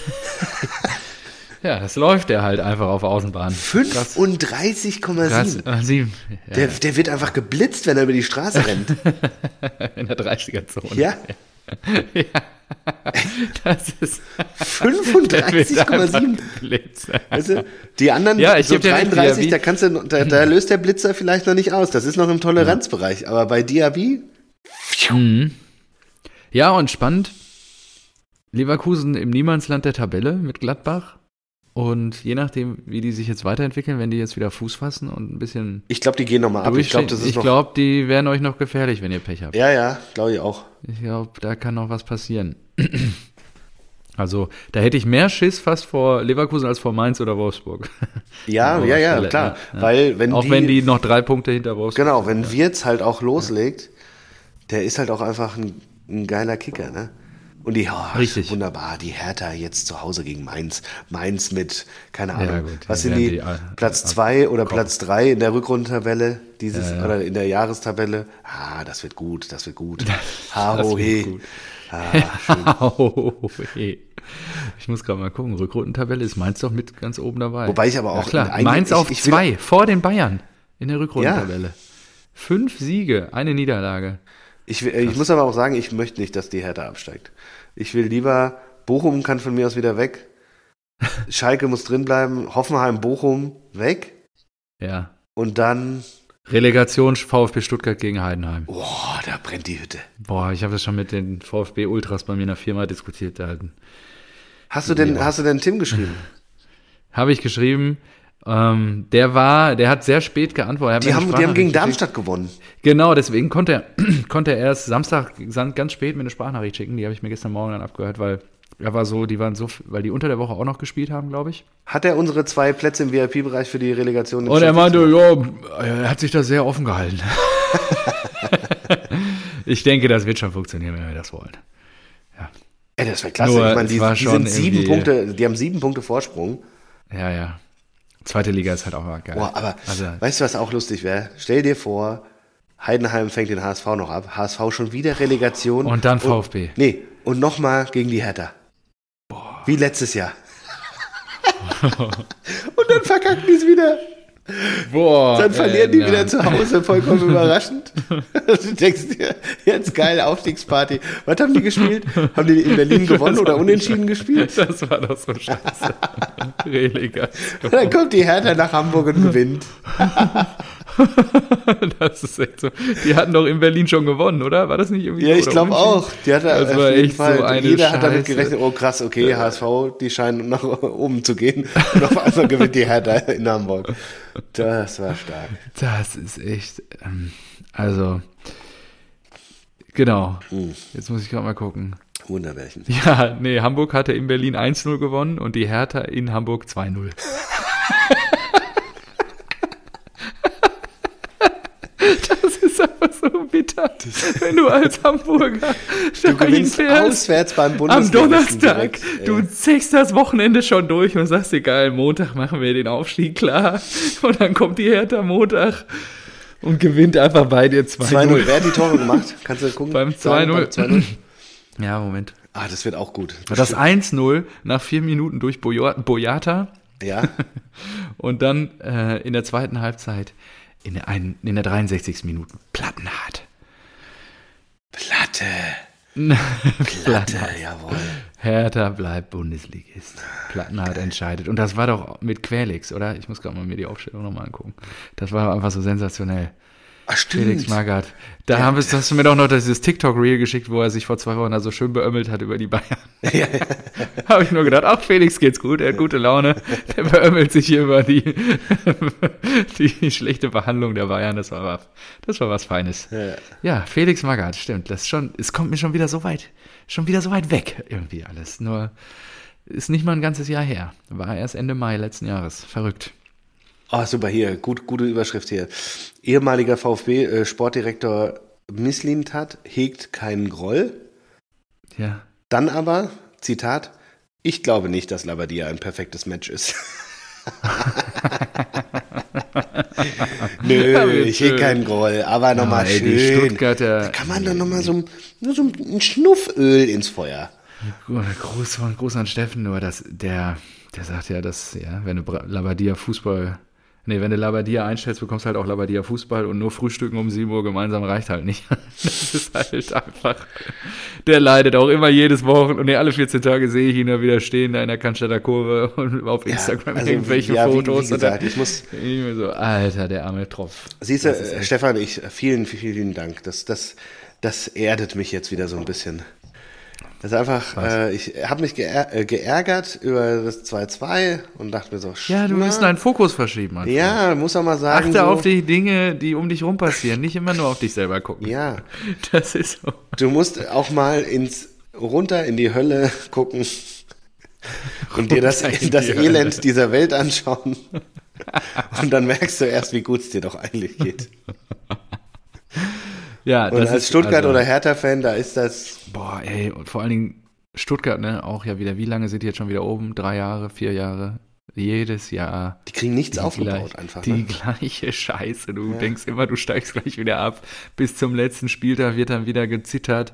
ja, das läuft der halt einfach auf Außenbahn. 35,7. Ja, der, der wird einfach geblitzt, wenn er über die Straße rennt. [LAUGHS] In der 30er-Zone. Ja. [LAUGHS] ja. Das ist 35,7. Also, [LAUGHS] die anderen ja, so 33, da kannst du, da, da, löst der Blitzer vielleicht noch nicht aus. Das ist noch im Toleranzbereich. Aber bei Diaby. Mhm. Ja, und spannend. Leverkusen im Niemandsland der Tabelle mit Gladbach. Und je nachdem, wie die sich jetzt weiterentwickeln, wenn die jetzt wieder Fuß fassen und ein bisschen. Ich glaube, die gehen nochmal ab. Ich glaube, glaub, die werden euch noch gefährlich, wenn ihr Pech habt. Ja, ja, glaube ich auch. Ich glaube, da kann noch was passieren. [CLEARS THROAT] Also da hätte ich mehr Schiss fast vor Leverkusen als vor Mainz oder Wolfsburg. [LAUGHS] [LAUGHS] Ja, ja, ja, klar. Ja. Weil wenn auch die, wenn die noch drei Punkte hinter Wolfsburg Genau, wenn ja. Wirtz halt auch loslegt, der ist halt auch einfach ein, ein geiler Kicker, ne? Und die, oh, Richtig. wunderbar, die Hertha jetzt zu Hause gegen Mainz. Mainz mit, keine Ahnung, ja, gut, was sind die, die Platz zwei oder kommen. Platz drei in der Rückrundentabelle dieses, ja, ja. oder in der Jahrestabelle? Ah, das wird gut, das wird gut. [LAUGHS] [LAUGHS] Ha, ho, he. Ah. Ich muss gerade mal gucken, Rückrundentabelle ist Mainz doch mit ganz oben dabei. Wobei ich aber auch. Ja, klar, Mainz auf ich, zwei, vor den Bayern in der Rückrundentabelle. Fünf Siege, eine Niederlage. Ich, ich muss aber auch sagen, ich möchte nicht, dass die Hertha absteigt. Ich will lieber, Bochum kann von mir aus wieder weg. [LAUGHS] Schalke muss drinbleiben. Hoffenheim, Bochum weg. Ja. Und dann. Relegation VfB Stuttgart gegen Heidenheim. Boah, da brennt die Hütte. Boah, ich habe das schon mit den VfB Ultras bei mir in der Firma diskutiert. Da hast du denn, hast du denn Tim geschrieben? [LAUGHS] habe ich geschrieben. Ähm, der war, der hat sehr spät geantwortet. Die haben, die haben gegen Darmstadt gewonnen. Genau, deswegen konnte er, [CLEARS THROAT] konnte er erst Samstag ganz spät mir eine Sprachnachricht schicken. Die habe ich mir gestern Morgen dann abgehört, weil er war so, die waren so, weil die unter der Woche auch noch gespielt haben, glaube ich. Hat er unsere zwei Plätze im VIP-Bereich für die Relegation? Und er meinte, ja, er hat sich da sehr offen gehalten. [LAUGHS] ich denke, das wird schon funktionieren, wenn wir das wollen. Ja. Ey, das wäre klasse. Nur, ich meine, die, die sind sieben Punkte, die haben sieben Punkte Vorsprung. Ja, ja. Zweite Liga ist halt auch geil. Boah, aber also, weißt du, was auch lustig wäre? Stell dir vor, Heidenheim fängt den HSV noch ab. HSV schon wieder Relegation. Und dann VfB. Und, nee, und nochmal gegen die Hertha. Boah. Wie letztes Jahr. [LAUGHS] und dann verkacken die es wieder. Boah, dann verlieren äh, die wieder zu Hause, vollkommen überraschend. du denkst dir, jetzt geile Aufstiegsparty. Was haben die gespielt? Haben die in Berlin [LAUGHS] gewonnen oder unentschieden gespielt? Das war doch so scheiße. [LAUGHS] Relegation. Dann kommt die Hertha nach Hamburg und gewinnt. [LAUGHS] [LAUGHS] das ist echt so. Die hatten doch in Berlin schon gewonnen, oder? War das nicht irgendwie Ja, so, ich glaube auch. Die hatte das war echt Fall. so eine Jeder Scheiße. hat damit gerechnet, oh krass, okay, ja. HSV, die scheinen nach oben zu gehen. [LAUGHS] Und auf einmal gewinnt die Hertha in Hamburg. Das war stark. Das ist echt, ähm, also, genau. Hm. Jetzt muss ich gerade mal gucken. Wunderbärchen. Ja, nee, Hamburg hatte in Berlin 1-0 gewonnen und die Hertha in Hamburg 2-0. Das ist einfach so bitter, wenn du als Hamburger du gewinnst auswärts beim Am Donnerstag, direkt, du zählst das Wochenende schon durch und sagst geil, Montag machen wir den Aufstieg klar. Und dann kommt die Hertha Montag und gewinnt einfach bei dir 2-0. Wer hat die Tore gemacht? Kannst du gucken? Beim 2-0. Ja, Moment. Ah, das wird auch gut. Das, das 1-0 nach vier Minuten durch Boyata. Ja. [LAUGHS] und dann äh, in der zweiten Halbzeit in, ein, in der 63. Minute plattenhart. Platte. [LAUGHS] Platte, jawohl. Hertha bleibt Bundesligist. Plattenhardt entscheidet. Und das war doch mit Quelix, oder? Ich muss gerade mal mir die Aufstellung nochmal angucken. Das war einfach so sensationell. Ach, stimmt. Felix Magath. Da ja, haben wir, hast du mir doch noch dieses TikTok-Reel geschickt, wo er sich vor zwei Wochen da so schön beömmelt hat über die Bayern. [LAUGHS] Ja, ja. Habe ich nur gedacht, ach, Felix geht's gut, er hat gute Laune. Der beömmelt sich hier über die, [LAUGHS] die schlechte Behandlung der Bayern. Das war was, das war was Feines. Ja, ja Felix Magath, stimmt. Das schon, es kommt mir schon wieder so weit, schon wieder so weit weg, irgendwie alles. Nur, ist nicht mal ein ganzes Jahr her. War erst Ende Mai letzten Jahres. Verrückt. Ah, oh, super, hier, gut, gute Überschrift hier. Ehemaliger VfB-Sportdirektor äh, Misslintat hegt keinen Groll. Ja. Dann aber, Zitat, ich glaube nicht, dass Labadia ein perfektes Match ist. [LAUGHS] Nö, ich hege keinen Groll, aber nochmal ja, schön. Stuttgarter, da kann man dann nochmal so, so ein Schnufföl ins Feuer. Gruß, Gruß an Steffen, nur dass der, der sagt ja, dass, ja, wenn du Labadia Fußball Nee, wenn du Labadia einstellst, bekommst du halt auch Labadia Fußball und nur Frühstücken um 7 Uhr gemeinsam reicht halt nicht. [LAUGHS] Das ist halt einfach. Der leidet auch immer jedes Wochen und nee, alle 14 Tage sehe ich ihn da wieder stehen da in der Cannstatter Kurve [LAUGHS] und auf Instagram ja, also, irgendwelche ja, Fotos. Wie, wie gesagt, ich muss. Ich so, Alter, der arme Tropf. Siehst du, Stefan, ich, vielen, vielen, vielen Dank. Das, das, das erdet mich jetzt wieder so ein bisschen. Das ist einfach, äh, ich habe mich äh, geärgert über das 2-2 und dachte mir so, Ja, du musst deinen Fokus verschieben. Einfach. Ja, muss auch mal sagen. Achte so, auf die Dinge, die um dich rum passieren, nicht immer nur auf dich selber gucken. Ja. [LAUGHS] Das ist so. Du musst auch mal ins runter in die Hölle gucken und dir das, das Elend dieser Welt anschauen. und dann merkst du erst, wie gut es dir doch eigentlich geht. [LAUGHS] Ja, und als Stuttgart- also, oder Hertha-Fan, da ist das. Boah, ey, und vor allen Dingen Stuttgart, ne, auch ja wieder, wie lange sind die jetzt schon wieder oben? Drei Jahre, vier Jahre? Jedes Jahr. Die kriegen nichts aufgebaut gleich, einfach. Ne? Die gleiche [LAUGHS] Scheiße. Du ja. denkst immer, du steigst gleich wieder ab. Bis zum letzten Spieltag wird dann wieder gezittert.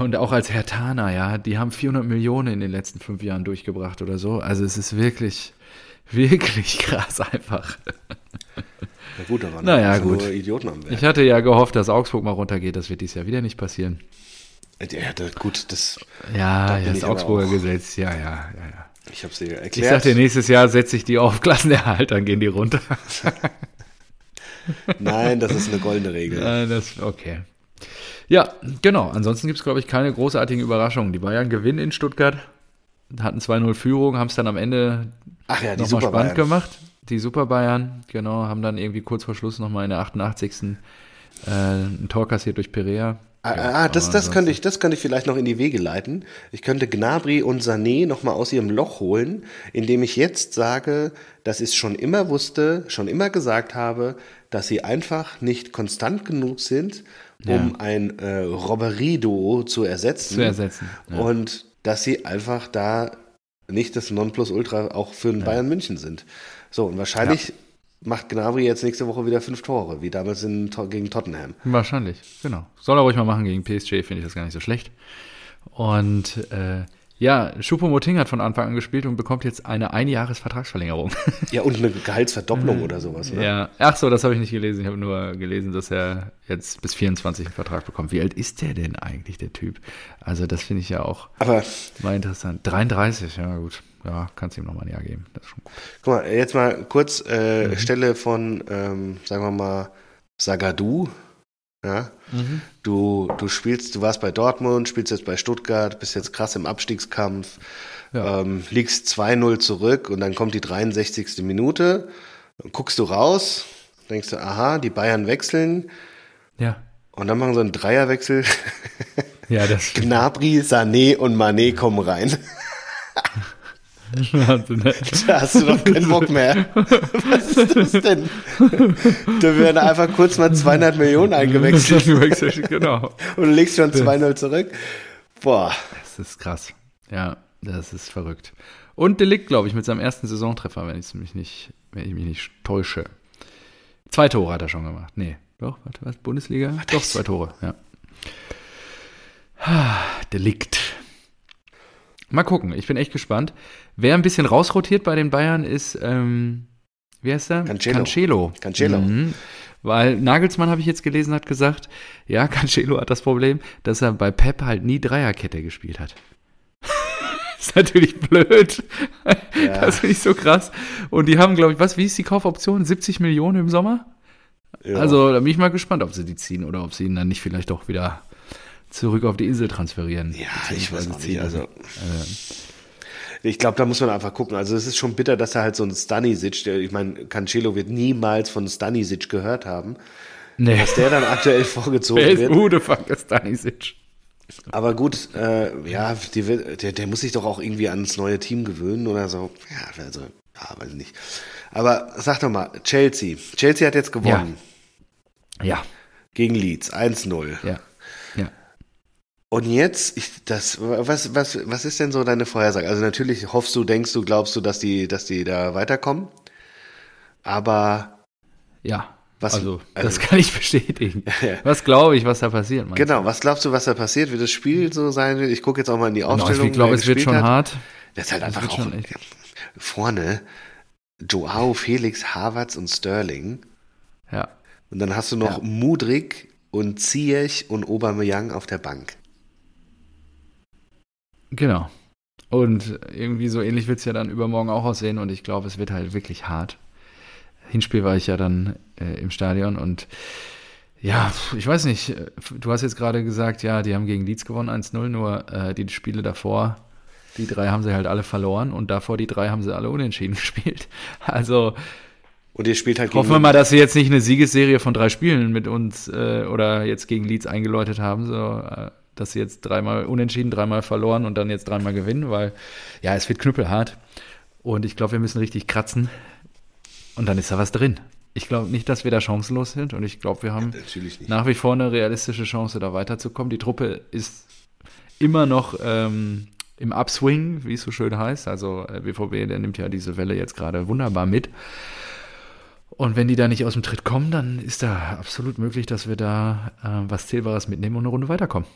Und auch als Herr Tana, ja, die haben 400 Millionen in den letzten fünf Jahren durchgebracht oder so. Also es ist wirklich, wirklich [LAUGHS] krass einfach. [LAUGHS] Ja gut, da waren naja, gut. Idioten am Werk. Ich hatte ja gehofft, dass Augsburg mal runtergeht. Das wird dieses Jahr wieder nicht passieren. Ja, das, gut, das. Ja, da das Augsburger Gesetz, ja, ja, ja, ja. Ich habe sie erklärt. Ich sagte, nächstes Jahr setze ich die auf Klassenerhalt, dann gehen die runter. [LAUGHS] Nein, das ist eine goldene Regel. Nein, das, okay. Ja, genau. Ansonsten gibt es, glaube ich, keine großartigen Überraschungen. Die Bayern gewinnen in Stuttgart, hatten 2-0 Führung, haben es dann am Ende Ach ja, nochmal spannend Bayern. gemacht. Die Super Bayern, genau, haben dann irgendwie kurz vor Schluss nochmal in der 88. Äh, ein Tor kassiert durch Perea. Ah, ja, ah, das, das, könnte ich, das könnte ich vielleicht noch in die Wege leiten. Ich könnte Gnabry und Sané nochmal aus ihrem Loch holen, indem ich jetzt sage, dass ich schon immer wusste, schon immer gesagt habe, dass sie einfach nicht konstant genug sind, um ja. ein äh, Robberie-Duo zu ersetzen. Zu ersetzen. Ja. Und dass sie einfach da nicht das Nonplusultra auch für den Bayern München sind. So, und wahrscheinlich macht Gnabry jetzt nächste Woche wieder fünf Tore, wie damals in, gegen Tottenham. Wahrscheinlich, genau. Soll er ruhig mal machen gegen PSG, finde ich das gar nicht so schlecht. Und äh, ja, Choupo-Moting hat von Anfang an gespielt und bekommt jetzt eine Einjahresvertragsverlängerung. Ja, und eine Gehaltsverdopplung [LAUGHS] oder sowas, oder? Ja, ach so, das habe ich nicht gelesen. Ich habe nur gelesen, dass er jetzt bis 24 einen Vertrag bekommt. Wie alt ist der denn eigentlich, der Typ? Also, das finde ich ja auch Aber mal interessant. 33, ja, gut ja, kannst ihm nochmal ein Jahr geben. Das ist schon gut. Guck mal, jetzt mal kurz äh, mhm. Stelle von, ähm, sagen wir mal, Sagadu. Ja? Mhm. Du, du spielst, du warst bei Dortmund, spielst jetzt bei Stuttgart, bist jetzt krass im Abstiegskampf, ja. ähm, liegst 2-0 zurück und dann kommt die 63. Minute, guckst du raus, denkst du, aha, die Bayern wechseln. Ja. Und dann machen sie einen Dreierwechsel. Ja, das [LAUGHS] Gnabry, Sané und Mané kommen rein. [LAUGHS] Da hast du doch keinen Bock mehr. [LAUGHS] Was ist das denn? Da werden einfach kurz mal 200 Millionen eingewechselt. genau. Und du legst schon 2-0 zurück. Boah. Das ist krass. Ja, das ist verrückt. Und Delikt, glaube ich, mit seinem ersten Saisontreffer, wenn ich mich nicht, wenn ich mich nicht täusche. Zwei Tore hat er schon gemacht. Nee, doch, warte, was? Bundesliga? Was doch, zwei Tore, ja. Delikt. Mal gucken, ich bin echt gespannt. Wer ein bisschen rausrotiert bei den Bayern ist, ähm, wie heißt der? Cancelo. Cancelo. Cancelo. Mhm. Weil Nagelsmann, habe ich jetzt gelesen, hat gesagt, ja, [LAUGHS] Cancelo hat das Problem, dass er bei Pep halt nie Dreierkette gespielt hat. [LAUGHS] ist natürlich blöd. Ja. [LAUGHS] Das finde ich so krass. Und die haben, glaube ich, was, wie ist die Kaufoption? 70 Millionen im Sommer? Ja. Also, da bin ich mal gespannt, ob sie die ziehen oder ob sie ihn dann nicht vielleicht doch wieder zurück auf die Insel transferieren. Ja, ich weiß nicht. Also, äh, ich glaube, da muss man einfach gucken. Also es ist schon bitter, dass er halt so ein Stanisic, der, ich meine, Cancelo wird niemals von Stanisic gehört haben. Nee. Dass der dann aktuell [LAUGHS] vorgezogen Wer ist wird. Ude Stanisic. Aber gut, äh, ja, die, der, der muss sich doch auch irgendwie ans neue Team gewöhnen oder so. Ja, also, ja, weiß ich nicht. Aber sag doch mal, Chelsea. Chelsea hat jetzt gewonnen. Ja. ja. Gegen Leeds, 1-0. Ja. Und jetzt, ich, das, was, was, was ist denn so deine Vorhersage? Also natürlich hoffst du, denkst du, glaubst du, dass die, dass die da weiterkommen. Aber ja, was, also, also das kann ich bestätigen. [LAUGHS] Ja. Was glaube ich, was da passiert? Genau, was glaubst du, was da passiert? Wird das Spiel so sein? Ich gucke jetzt auch mal in die Aufstellung. Genau, ich glaube, es wird schon hat. hart. Das ist halt einfach auch vorne Joao, Felix, Havertz und Sterling. Ja. Und dann hast du noch ja. Mudrik und Ziyech und Aubameyang auf der Bank. Genau. Und irgendwie so ähnlich wird es ja dann übermorgen auch aussehen und ich glaube, es wird halt wirklich hart. Hinspiel war ich ja dann äh, im Stadion und ja, ich weiß nicht, du hast jetzt gerade gesagt, ja, die haben gegen Leeds gewonnen 1-0, nur äh, die Spiele davor, die drei haben sie halt alle verloren und davor die drei haben sie alle unentschieden [LAUGHS] gespielt. Also und ihr spielt halt Hoffen wir mal, dass sie jetzt nicht eine Siegesserie von drei Spielen mit uns äh, oder jetzt gegen Leeds eingeläutet haben. So, äh, dass sie jetzt dreimal unentschieden, dreimal verloren und dann jetzt dreimal gewinnen, weil ja, es wird knüppelhart. Und ich glaube, wir müssen richtig kratzen. Und dann ist da was drin. Ich glaube nicht, dass wir da chancenlos sind. Und ich glaube, wir haben ja, nach wie vor eine realistische Chance, da weiterzukommen. Die Truppe ist immer noch ähm, im Upswing, wie es so schön heißt. Also äh, BVB, der nimmt ja diese Welle jetzt gerade wunderbar mit. Und wenn die da nicht aus dem Tritt kommen, dann ist da absolut möglich, dass wir da äh, was Zählbares mitnehmen und eine Runde weiterkommen.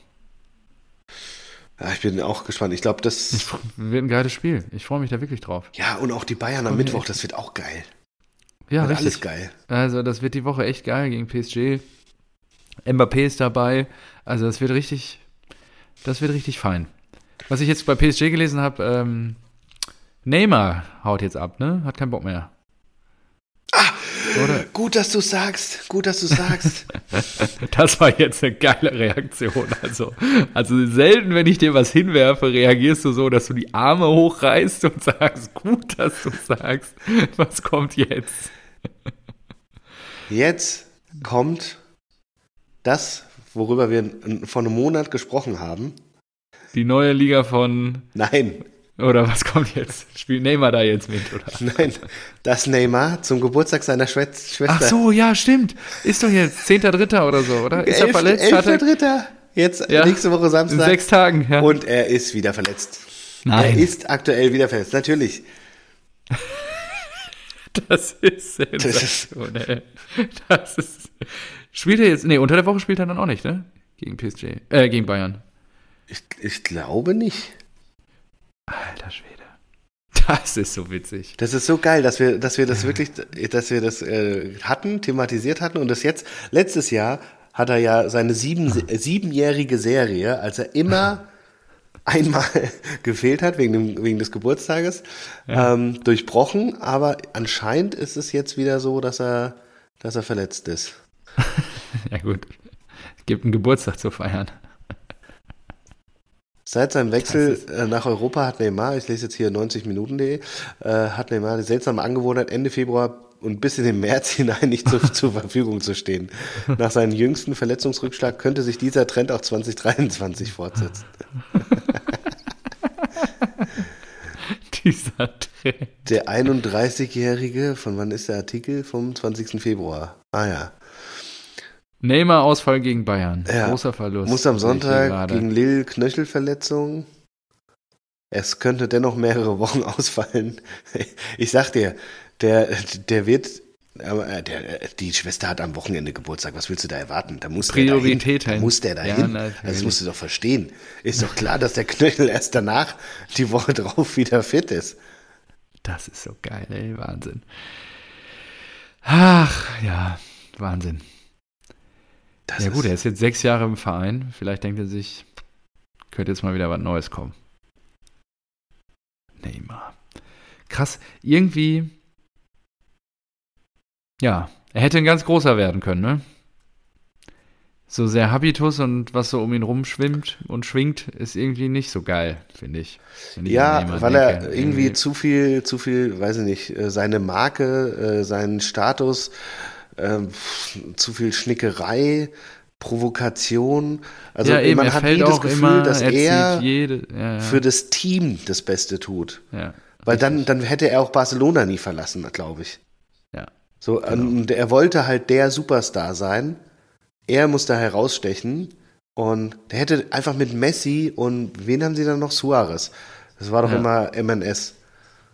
Ja, ich bin auch gespannt. Ich glaube, das ich, wird ein geiles Spiel. Ich freue mich da wirklich drauf. Ja, und auch die Bayern am Mittwoch, das wird auch geil. Ja, wird richtig. alles geil. Also, das wird die Woche echt geil gegen PSG. Mbappé ist dabei. Also, das wird richtig, das wird richtig fein. Was ich jetzt bei PSG gelesen habe, ähm, Neymar haut jetzt ab, ne? Hat keinen Bock mehr. Ah, Oder? gut, dass du sagst. Gut, dass du sagst. [LAUGHS] das war jetzt eine geile Reaktion. Also, also selten, wenn ich dir was hinwerfe, reagierst du so, dass du die Arme hochreißt und sagst, gut, dass du sagst. Was kommt jetzt? Jetzt kommt das, worüber wir vor einem Monat gesprochen haben. Die neue Liga von. Nein. Oder was kommt jetzt? Spielt Neymar da jetzt mit, oder? [LAUGHS] Nein, das Neymar zum Geburtstag seiner Schwester. Ach so, ja, stimmt. Ist doch jetzt 10.3. oder so, oder? Ist Elf, er verletzt? 11.3. Jetzt ja, nächste Woche Samstag. In sechs Tagen, ja. Und er ist wieder verletzt. Nein. Er ist aktuell wieder verletzt, natürlich. [LAUGHS] Das ist sensationell. Das ist. Spielt er jetzt. Nee, unter der Woche spielt er dann auch nicht, ne? Gegen PSG. Äh, gegen Bayern. Ich, ich glaube nicht. Alter Schwede. Das ist so witzig. Das ist so geil, dass wir, dass wir das wirklich, dass wir das äh, hatten, thematisiert hatten und das jetzt, letztes Jahr hat er ja seine sieben, siebenjährige Serie, als er immer [LAUGHS] einmal gefehlt hat wegen, dem, wegen des Geburtstages, ja. ähm, durchbrochen, aber anscheinend ist es jetzt wieder so, dass er, dass er verletzt ist. [LAUGHS] ja gut, es gibt einen Geburtstag zu feiern. Seit seinem Wechsel äh, nach Europa hat Neymar, ich lese jetzt hier 90minuten.de, äh, hat Neymar die seltsame Angewohnheit, Ende Februar und bis in den März [LAUGHS] hinein nicht zu, zur Verfügung zu stehen. Nach seinem jüngsten Verletzungsrückschlag könnte sich dieser Trend auch 2023 fortsetzen. [LAUGHS] dieser Trend. Der 31-Jährige, von wann ist der Artikel? Vom 20. Februar. Ah ja. Neymar-Ausfall gegen Bayern. Ja. Großer Verlust. Muss am Sonntag gegen Lille Knöchelverletzung. Es könnte dennoch mehrere [LAUGHS] Wochen ausfallen. Ich sag dir, der, der wird, äh, der, die Schwester hat am Wochenende Geburtstag. Was willst du da erwarten? Da muss Priorität der dahin. Muss der dahin? Ja, also das musst du doch verstehen. Ist doch klar, dass der Knöchel erst danach die Woche drauf wieder fit ist. Das ist so geil, ey. Wahnsinn. Ach, ja, Wahnsinn. Das ja gut, er ist jetzt sechs Jahre im Verein. Vielleicht denkt er sich, könnte jetzt mal wieder was Neues kommen. Neymar. Krass, irgendwie. Ja, er hätte ein ganz großer werden können, ne? So sehr Habitus und was so um ihn rumschwimmt und schwingt, ist irgendwie nicht so geil, finde ich. ich. Ja, weil denke. er irgendwie zu viel, zu viel, weiß ich nicht, äh, seine Marke, äh, seinen Status ähm, zu viel Schnickerei, Provokation. Also ja, eben, man hat nie das Gefühl, dass er, jede, ja, ja. für das Team das Beste tut. Weil dann, dann hätte er auch Barcelona nie verlassen, glaube ich. Ja. So, genau. und er wollte halt der Superstar sein. Er muss da herausstechen. Und der hätte einfach mit Messi und wen haben sie dann noch? Suarez. Das war doch immer MNS.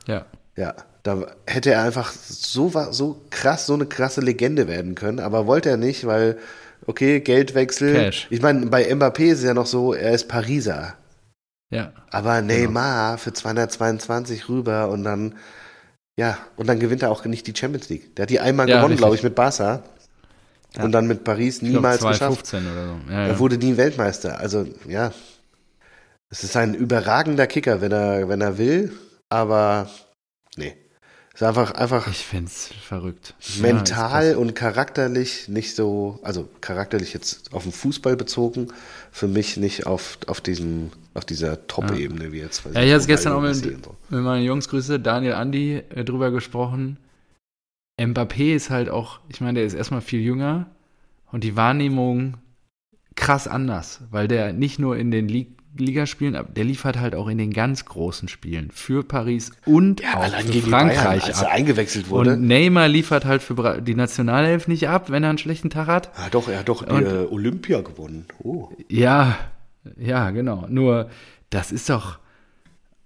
Ja. Ja. Da hätte er einfach so, so krass, so eine krasse Legende werden können, aber wollte er nicht, weil, okay, Geldwechsel. Cash. Ich meine, bei Mbappé ist es ja noch so, er ist Pariser. Ja. Aber genau. Neymar genau. für 222 rüber und dann, ja, und dann gewinnt er auch nicht die Champions League. Der hat die einmal ja, gewonnen, glaube ich, mit Barca. Ja. Und dann mit Paris niemals glaub, 2015 geschafft. Oder so. Ja, er wurde nie Weltmeister. Also, ja. Es ist ein überragender Kicker, wenn er, wenn er will, aber nee. Ist einfach, einfach. Ich find's verrückt. Mental ja, und charakterlich nicht so, also charakterlich jetzt auf den Fußball bezogen, für mich nicht auf, auf diesem, auf dieser Top-Ebene ja. wie jetzt. Ja, ich hatte gestern auch mit, so. mit meinen Jungs Grüße, Daniel Andi, äh, drüber gesprochen. Mbappé ist halt auch, ich meine, der ist erstmal viel jünger und die Wahrnehmung krass anders, weil der nicht nur in den Lig Ligaspielen, der liefert halt auch in den ganz großen Spielen für Paris und ja, auch für Frankreich Bayern, als er eingewechselt wurde. Und Neymar liefert halt für die Nationalelf nicht ab, wenn er einen schlechten Tag hat. Ja, doch, er hat doch und, die, Olympia gewonnen. Oh. Ja, ja, genau. Nur, das ist doch,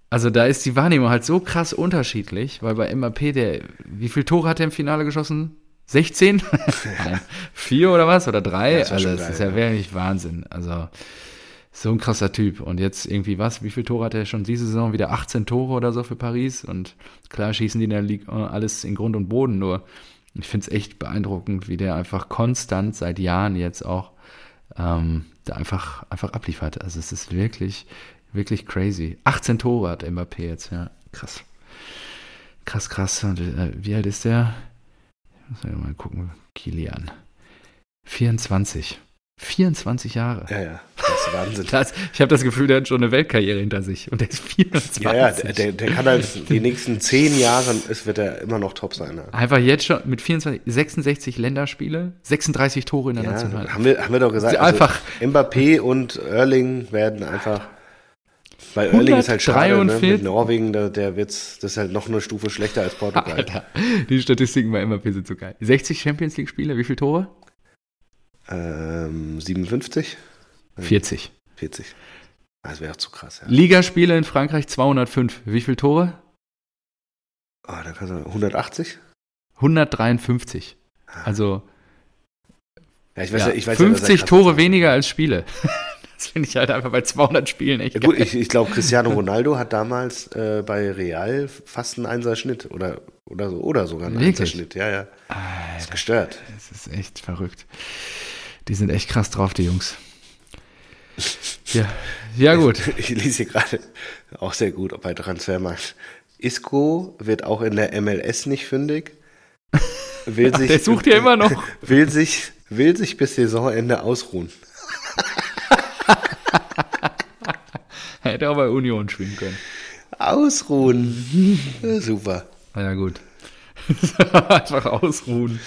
also da ist die Wahrnehmung halt so krass unterschiedlich, weil bei MAP der, wie viel Tore hat er im Finale geschossen? 16? [LAUGHS] Nein, vier oder was? Oder drei? Ja, das also das geil, ist ja, ja wirklich Wahnsinn. Also so ein krasser Typ. Und jetzt irgendwie was? Wie viele Tore hat er schon diese Saison? Wieder 18 Tore oder so für Paris. Und klar schießen die in der Liga alles in Grund und Boden. Nur ich finde es echt beeindruckend, wie der einfach konstant seit Jahren jetzt auch ähm, da einfach, einfach abliefert. Also es ist wirklich, wirklich crazy. 18 Tore hat Mbappé jetzt, ja. Krass. Krass, krass. Und äh, wie alt ist der? Muss mal gucken. Kilian. 24. 24 Jahre. Ja, ja. Das ist Wahnsinn. [LAUGHS] Das, ich habe das Gefühl, der hat schon eine Weltkarriere hinter sich und der ist 24. Ja, ja, der, der kann halt die nächsten 10 Jahre, es wird er immer noch top sein. Ja. Einfach jetzt schon mit 24, 66 Länderspiele, 36 Tore in der ja, Nationalmannschaft. Haben wir, haben wir doch gesagt. Also einfach Mbappé und Erling werden einfach bei Erling ist halt schade, ne? mit Norwegen, der, der wird's, das ist halt noch eine Stufe schlechter als Portugal. Alter, die Statistiken bei Mbappé sind so geil. 60 Champions League Spiele, wie viele Tore? Ähm, 57? 40. 40. Das wäre auch zu krass, ja. Ligaspiele in Frankreich 205. Wie viele Tore? Oh, da kannst du 180? 153. Ah. Also ja, ich weiß, ja, ich weiß 50 ja, Tore weniger als Spiele. [LAUGHS] das finde ich halt einfach bei 200 Spielen echt ja, gut, Ich, ich glaube, Cristiano [LAUGHS] Ronaldo hat damals äh, bei Real fast einen Einser-Schnitt oder, oder, so, oder sogar einen Einser-Schnitt. Ja, ja. Alter, ist gestört. Das ist echt verrückt. Die sind echt krass drauf, die Jungs. Ja, ja gut. Ich, ich lese hier gerade auch sehr gut bei Transfermarkt. Isco wird auch in der MLS nicht fündig. Will [LAUGHS] sich, der sucht ja immer noch. [LAUGHS] Will sich, will sich bis Saisonende ausruhen. [LAUGHS] Hätte auch bei Union spielen können. Ausruhen. Super. Ja, gut. Einfach ausruhen.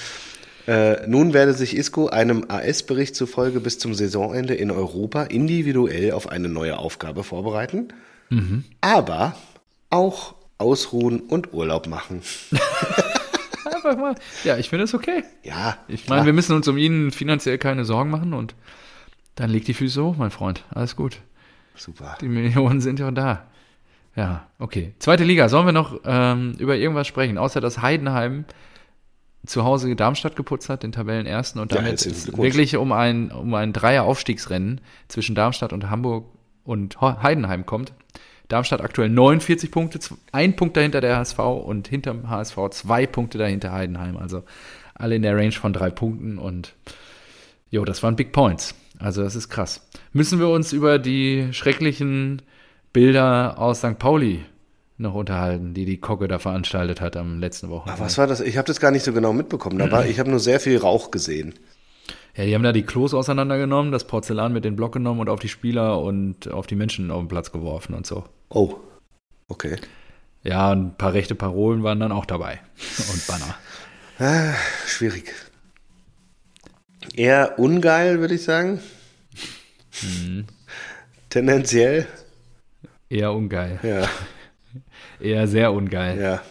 Äh, nun werde sich Isco einem AS-Bericht zufolge bis zum Saisonende in Europa individuell auf eine neue Aufgabe vorbereiten, mhm. aber auch ausruhen und Urlaub machen. [LAUGHS] Einfach mal. Ja, ich finde es okay. Ja. Ich meine, wir müssen uns um ihn finanziell keine Sorgen machen und dann leg die Füße hoch, mein Freund. Alles gut. Super. Die Millionen sind ja da. Ja, okay. Zweite Liga. Sollen wir noch ähm, über irgendwas sprechen, außer dass Heidenheim zu Hause Darmstadt geputzt hat, den Tabellenersten, und damit ja, wirklich um ein, um ein Dreier-Aufstiegsrennen zwischen Darmstadt und Hamburg und Heidenheim kommt. Darmstadt aktuell 49 Punkte, ein Punkt dahinter der HSV und hinterm HSV zwei Punkte dahinter Heidenheim. Also alle in der Range von drei Punkten und jo, das waren Big Points. Also das ist krass. Müssen wir uns über die schrecklichen Bilder aus St. Pauli noch unterhalten, die die Kogge da veranstaltet hat am letzten Wochenende. Ach, was war das? Ich habe das gar nicht so genau mitbekommen. Da war, [CLEARS THROAT] ich habe nur sehr viel Rauch gesehen. Ja, die haben da die Klos auseinandergenommen, das Porzellan mit den Block genommen und auf die Spieler und auf die Menschen auf den Platz geworfen und so. Oh, okay. Ja, und ein paar rechte Parolen waren dann auch dabei. [LAUGHS] und Banner. Ah, schwierig. Eher ungeil, würde ich sagen. Hm. Tendenziell. Eher ungeil. Ja. Eher sehr ungeil. Ja.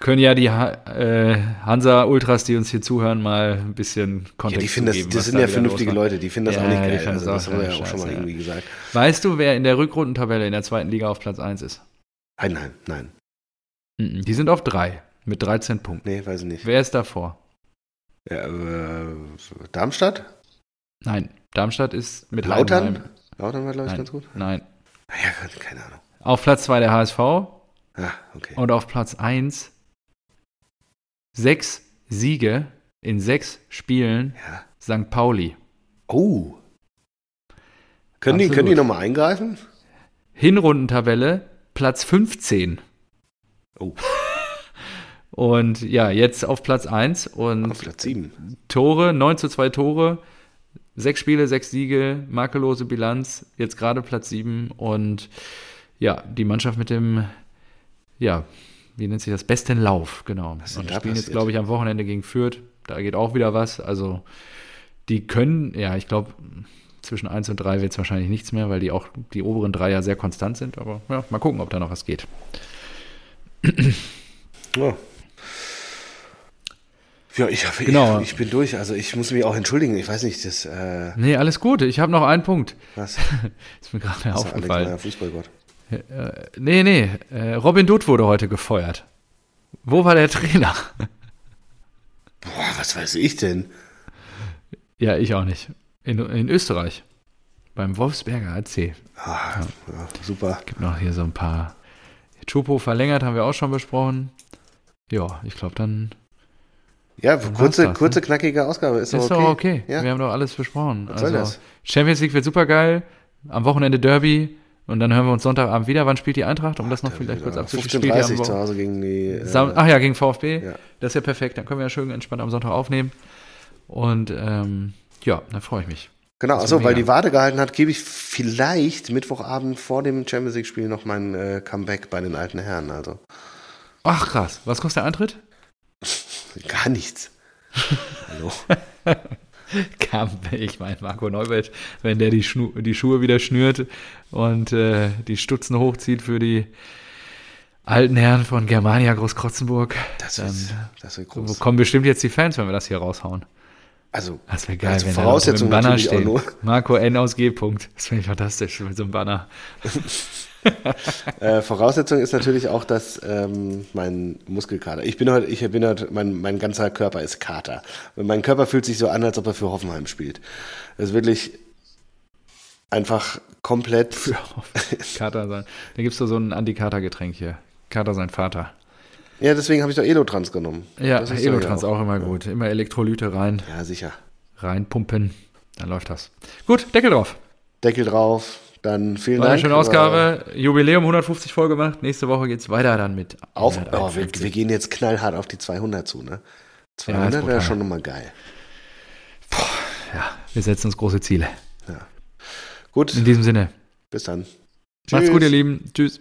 Können ja die äh, Hansa-Ultras, die uns hier zuhören, mal ein bisschen Kontext ja, die finden geben, das, das sind da ja vernünftige Leute, die finden das ja, auch nicht geil. Also, das haben wir ja auch schon mal ja. irgendwie gesagt. Weißt du, wer in der Rückrundentabelle in der zweiten Liga auf Platz 1 ist? Heidenheim, nein. Die sind auf 3 mit 13 Punkten. Nee, weiß ich nicht. Wer ist davor? Ja, äh, Darmstadt? Nein, Darmstadt ist mit Lautern? Heidenheim. Lautern war, glaube ich, Nein. ganz gut. Nein. Ja, keine Ahnung. Auf Platz 2 der HSV. Ah, okay. Und auf Platz 1 sechs Siege in sechs Spielen ja. St. Pauli. Oh. Können die, können die nochmal eingreifen? Hinrundentabelle, Platz 15. Oh. [LAUGHS] Und ja, jetzt auf Platz 1 und auf Platz 7. Tore, 9 zu 2 Tore, sechs Spiele, sechs Siege, makellose Bilanz, jetzt gerade Platz 7 und ja, die Mannschaft mit dem, ja, wie nennt sich das, besten Lauf, genau. Was und spielen jetzt, glaube ich, am Wochenende gegen Fürth. Da geht auch wieder was. Also, die können, ja, ich glaube, zwischen 1 und 3 wird es wahrscheinlich nichts mehr, weil die auch die oberen drei ja sehr konstant sind. Aber ja, mal gucken, ob da noch was geht. [CLEARS THROAT] Ja. Ja, ich, genau. ich, ich, bin durch. Also ich muss mich auch entschuldigen. Ich weiß nicht, das. Äh nee, alles gut. Ich habe noch einen Punkt. Was? [LAUGHS] ist mir gerade aufgefallen. Fußballgott. Äh, nee, nee. Äh, Robin Dutt wurde heute gefeuert. Wo war der Trainer? Boah, was weiß ich denn? Ja, ich auch nicht. In, in Österreich. Beim Wolfsberger AC. Ah, ja. Super. Gibt noch hier so ein paar. Chupo verlängert, haben wir auch schon besprochen. Ja, ich glaube, dann ja, kurze, das, kurze, ne? knackige Ausgabe. Ist, ist doch okay. okay. Ja? Wir haben doch alles besprochen. Was also, soll das? Champions League wird super geil. Am Wochenende Derby. Und dann hören wir uns Sonntagabend wieder. Wann spielt die Eintracht? Um Ach, das noch vielleicht kurz abzuschließen. 15.30 zu Hause gegen die. Äh, Ach ja, gegen VfB. Ja. Das ist ja perfekt. Dann können wir ja schön entspannt am Sonntag aufnehmen. Und ähm, ja, dann freue ich mich. Genau, also weil die Wade gehalten hat, gebe ich vielleicht Mittwochabend vor dem Champions League-Spiel noch mein äh, Comeback bei den alten Herren. Also. Ach krass. Was kostet der Eintritt? [LAUGHS] Gar nichts. [LAUGHS] Hallo. [LAUGHS] [LAUGHS] Kam, ich meine, Marco Neubert, wenn der die, Schnu die Schuhe wieder schnürt und äh, die Stutzen hochzieht für die alten Herren von Germania Großkrotzenburg, das dann ist, das wird groß. kommen bestimmt jetzt die Fans, wenn wir das hier raushauen. Also, das wäre geil, also wenn Voraussetzung da Banner steht. Marco N aus G. -Punkt. Das wäre fantastisch mit so einem Banner. [LAUGHS] [LAUGHS] äh, Voraussetzung ist natürlich auch, dass ähm, mein Muskelkater. Ich bin heute, ich bin heute, mein, mein ganzer Körper ist Kater. Mein Körper fühlt sich so an, als ob er für Hoffenheim spielt. Das ist wirklich einfach komplett. [LAUGHS] Für Kater sein. Da gibt es so ein Anti-Kater-Getränk hier. Kater sein Vater. Ja, deswegen habe ich doch Elotrans genommen. Ja, Elotrans auch, auch, immer gut. Immer Elektrolyte rein. Ja, sicher. Reinpumpen. Dann läuft das. Gut, Deckel drauf. Deckel drauf. Dann vielen War Dank. Eine schöne Ausgabe. Jubiläum 150 voll gemacht. Nächste Woche geht es weiter dann mit. Auf, oh, wir, wir, gehen jetzt knallhart auf die 200 zu, ne? 200 ja, wäre schon nochmal geil. Boah, ja, wir setzen uns große Ziele. Ja. Gut. In diesem Sinne. Bis dann. Macht's Tschüss. gut, ihr Lieben. Tschüss.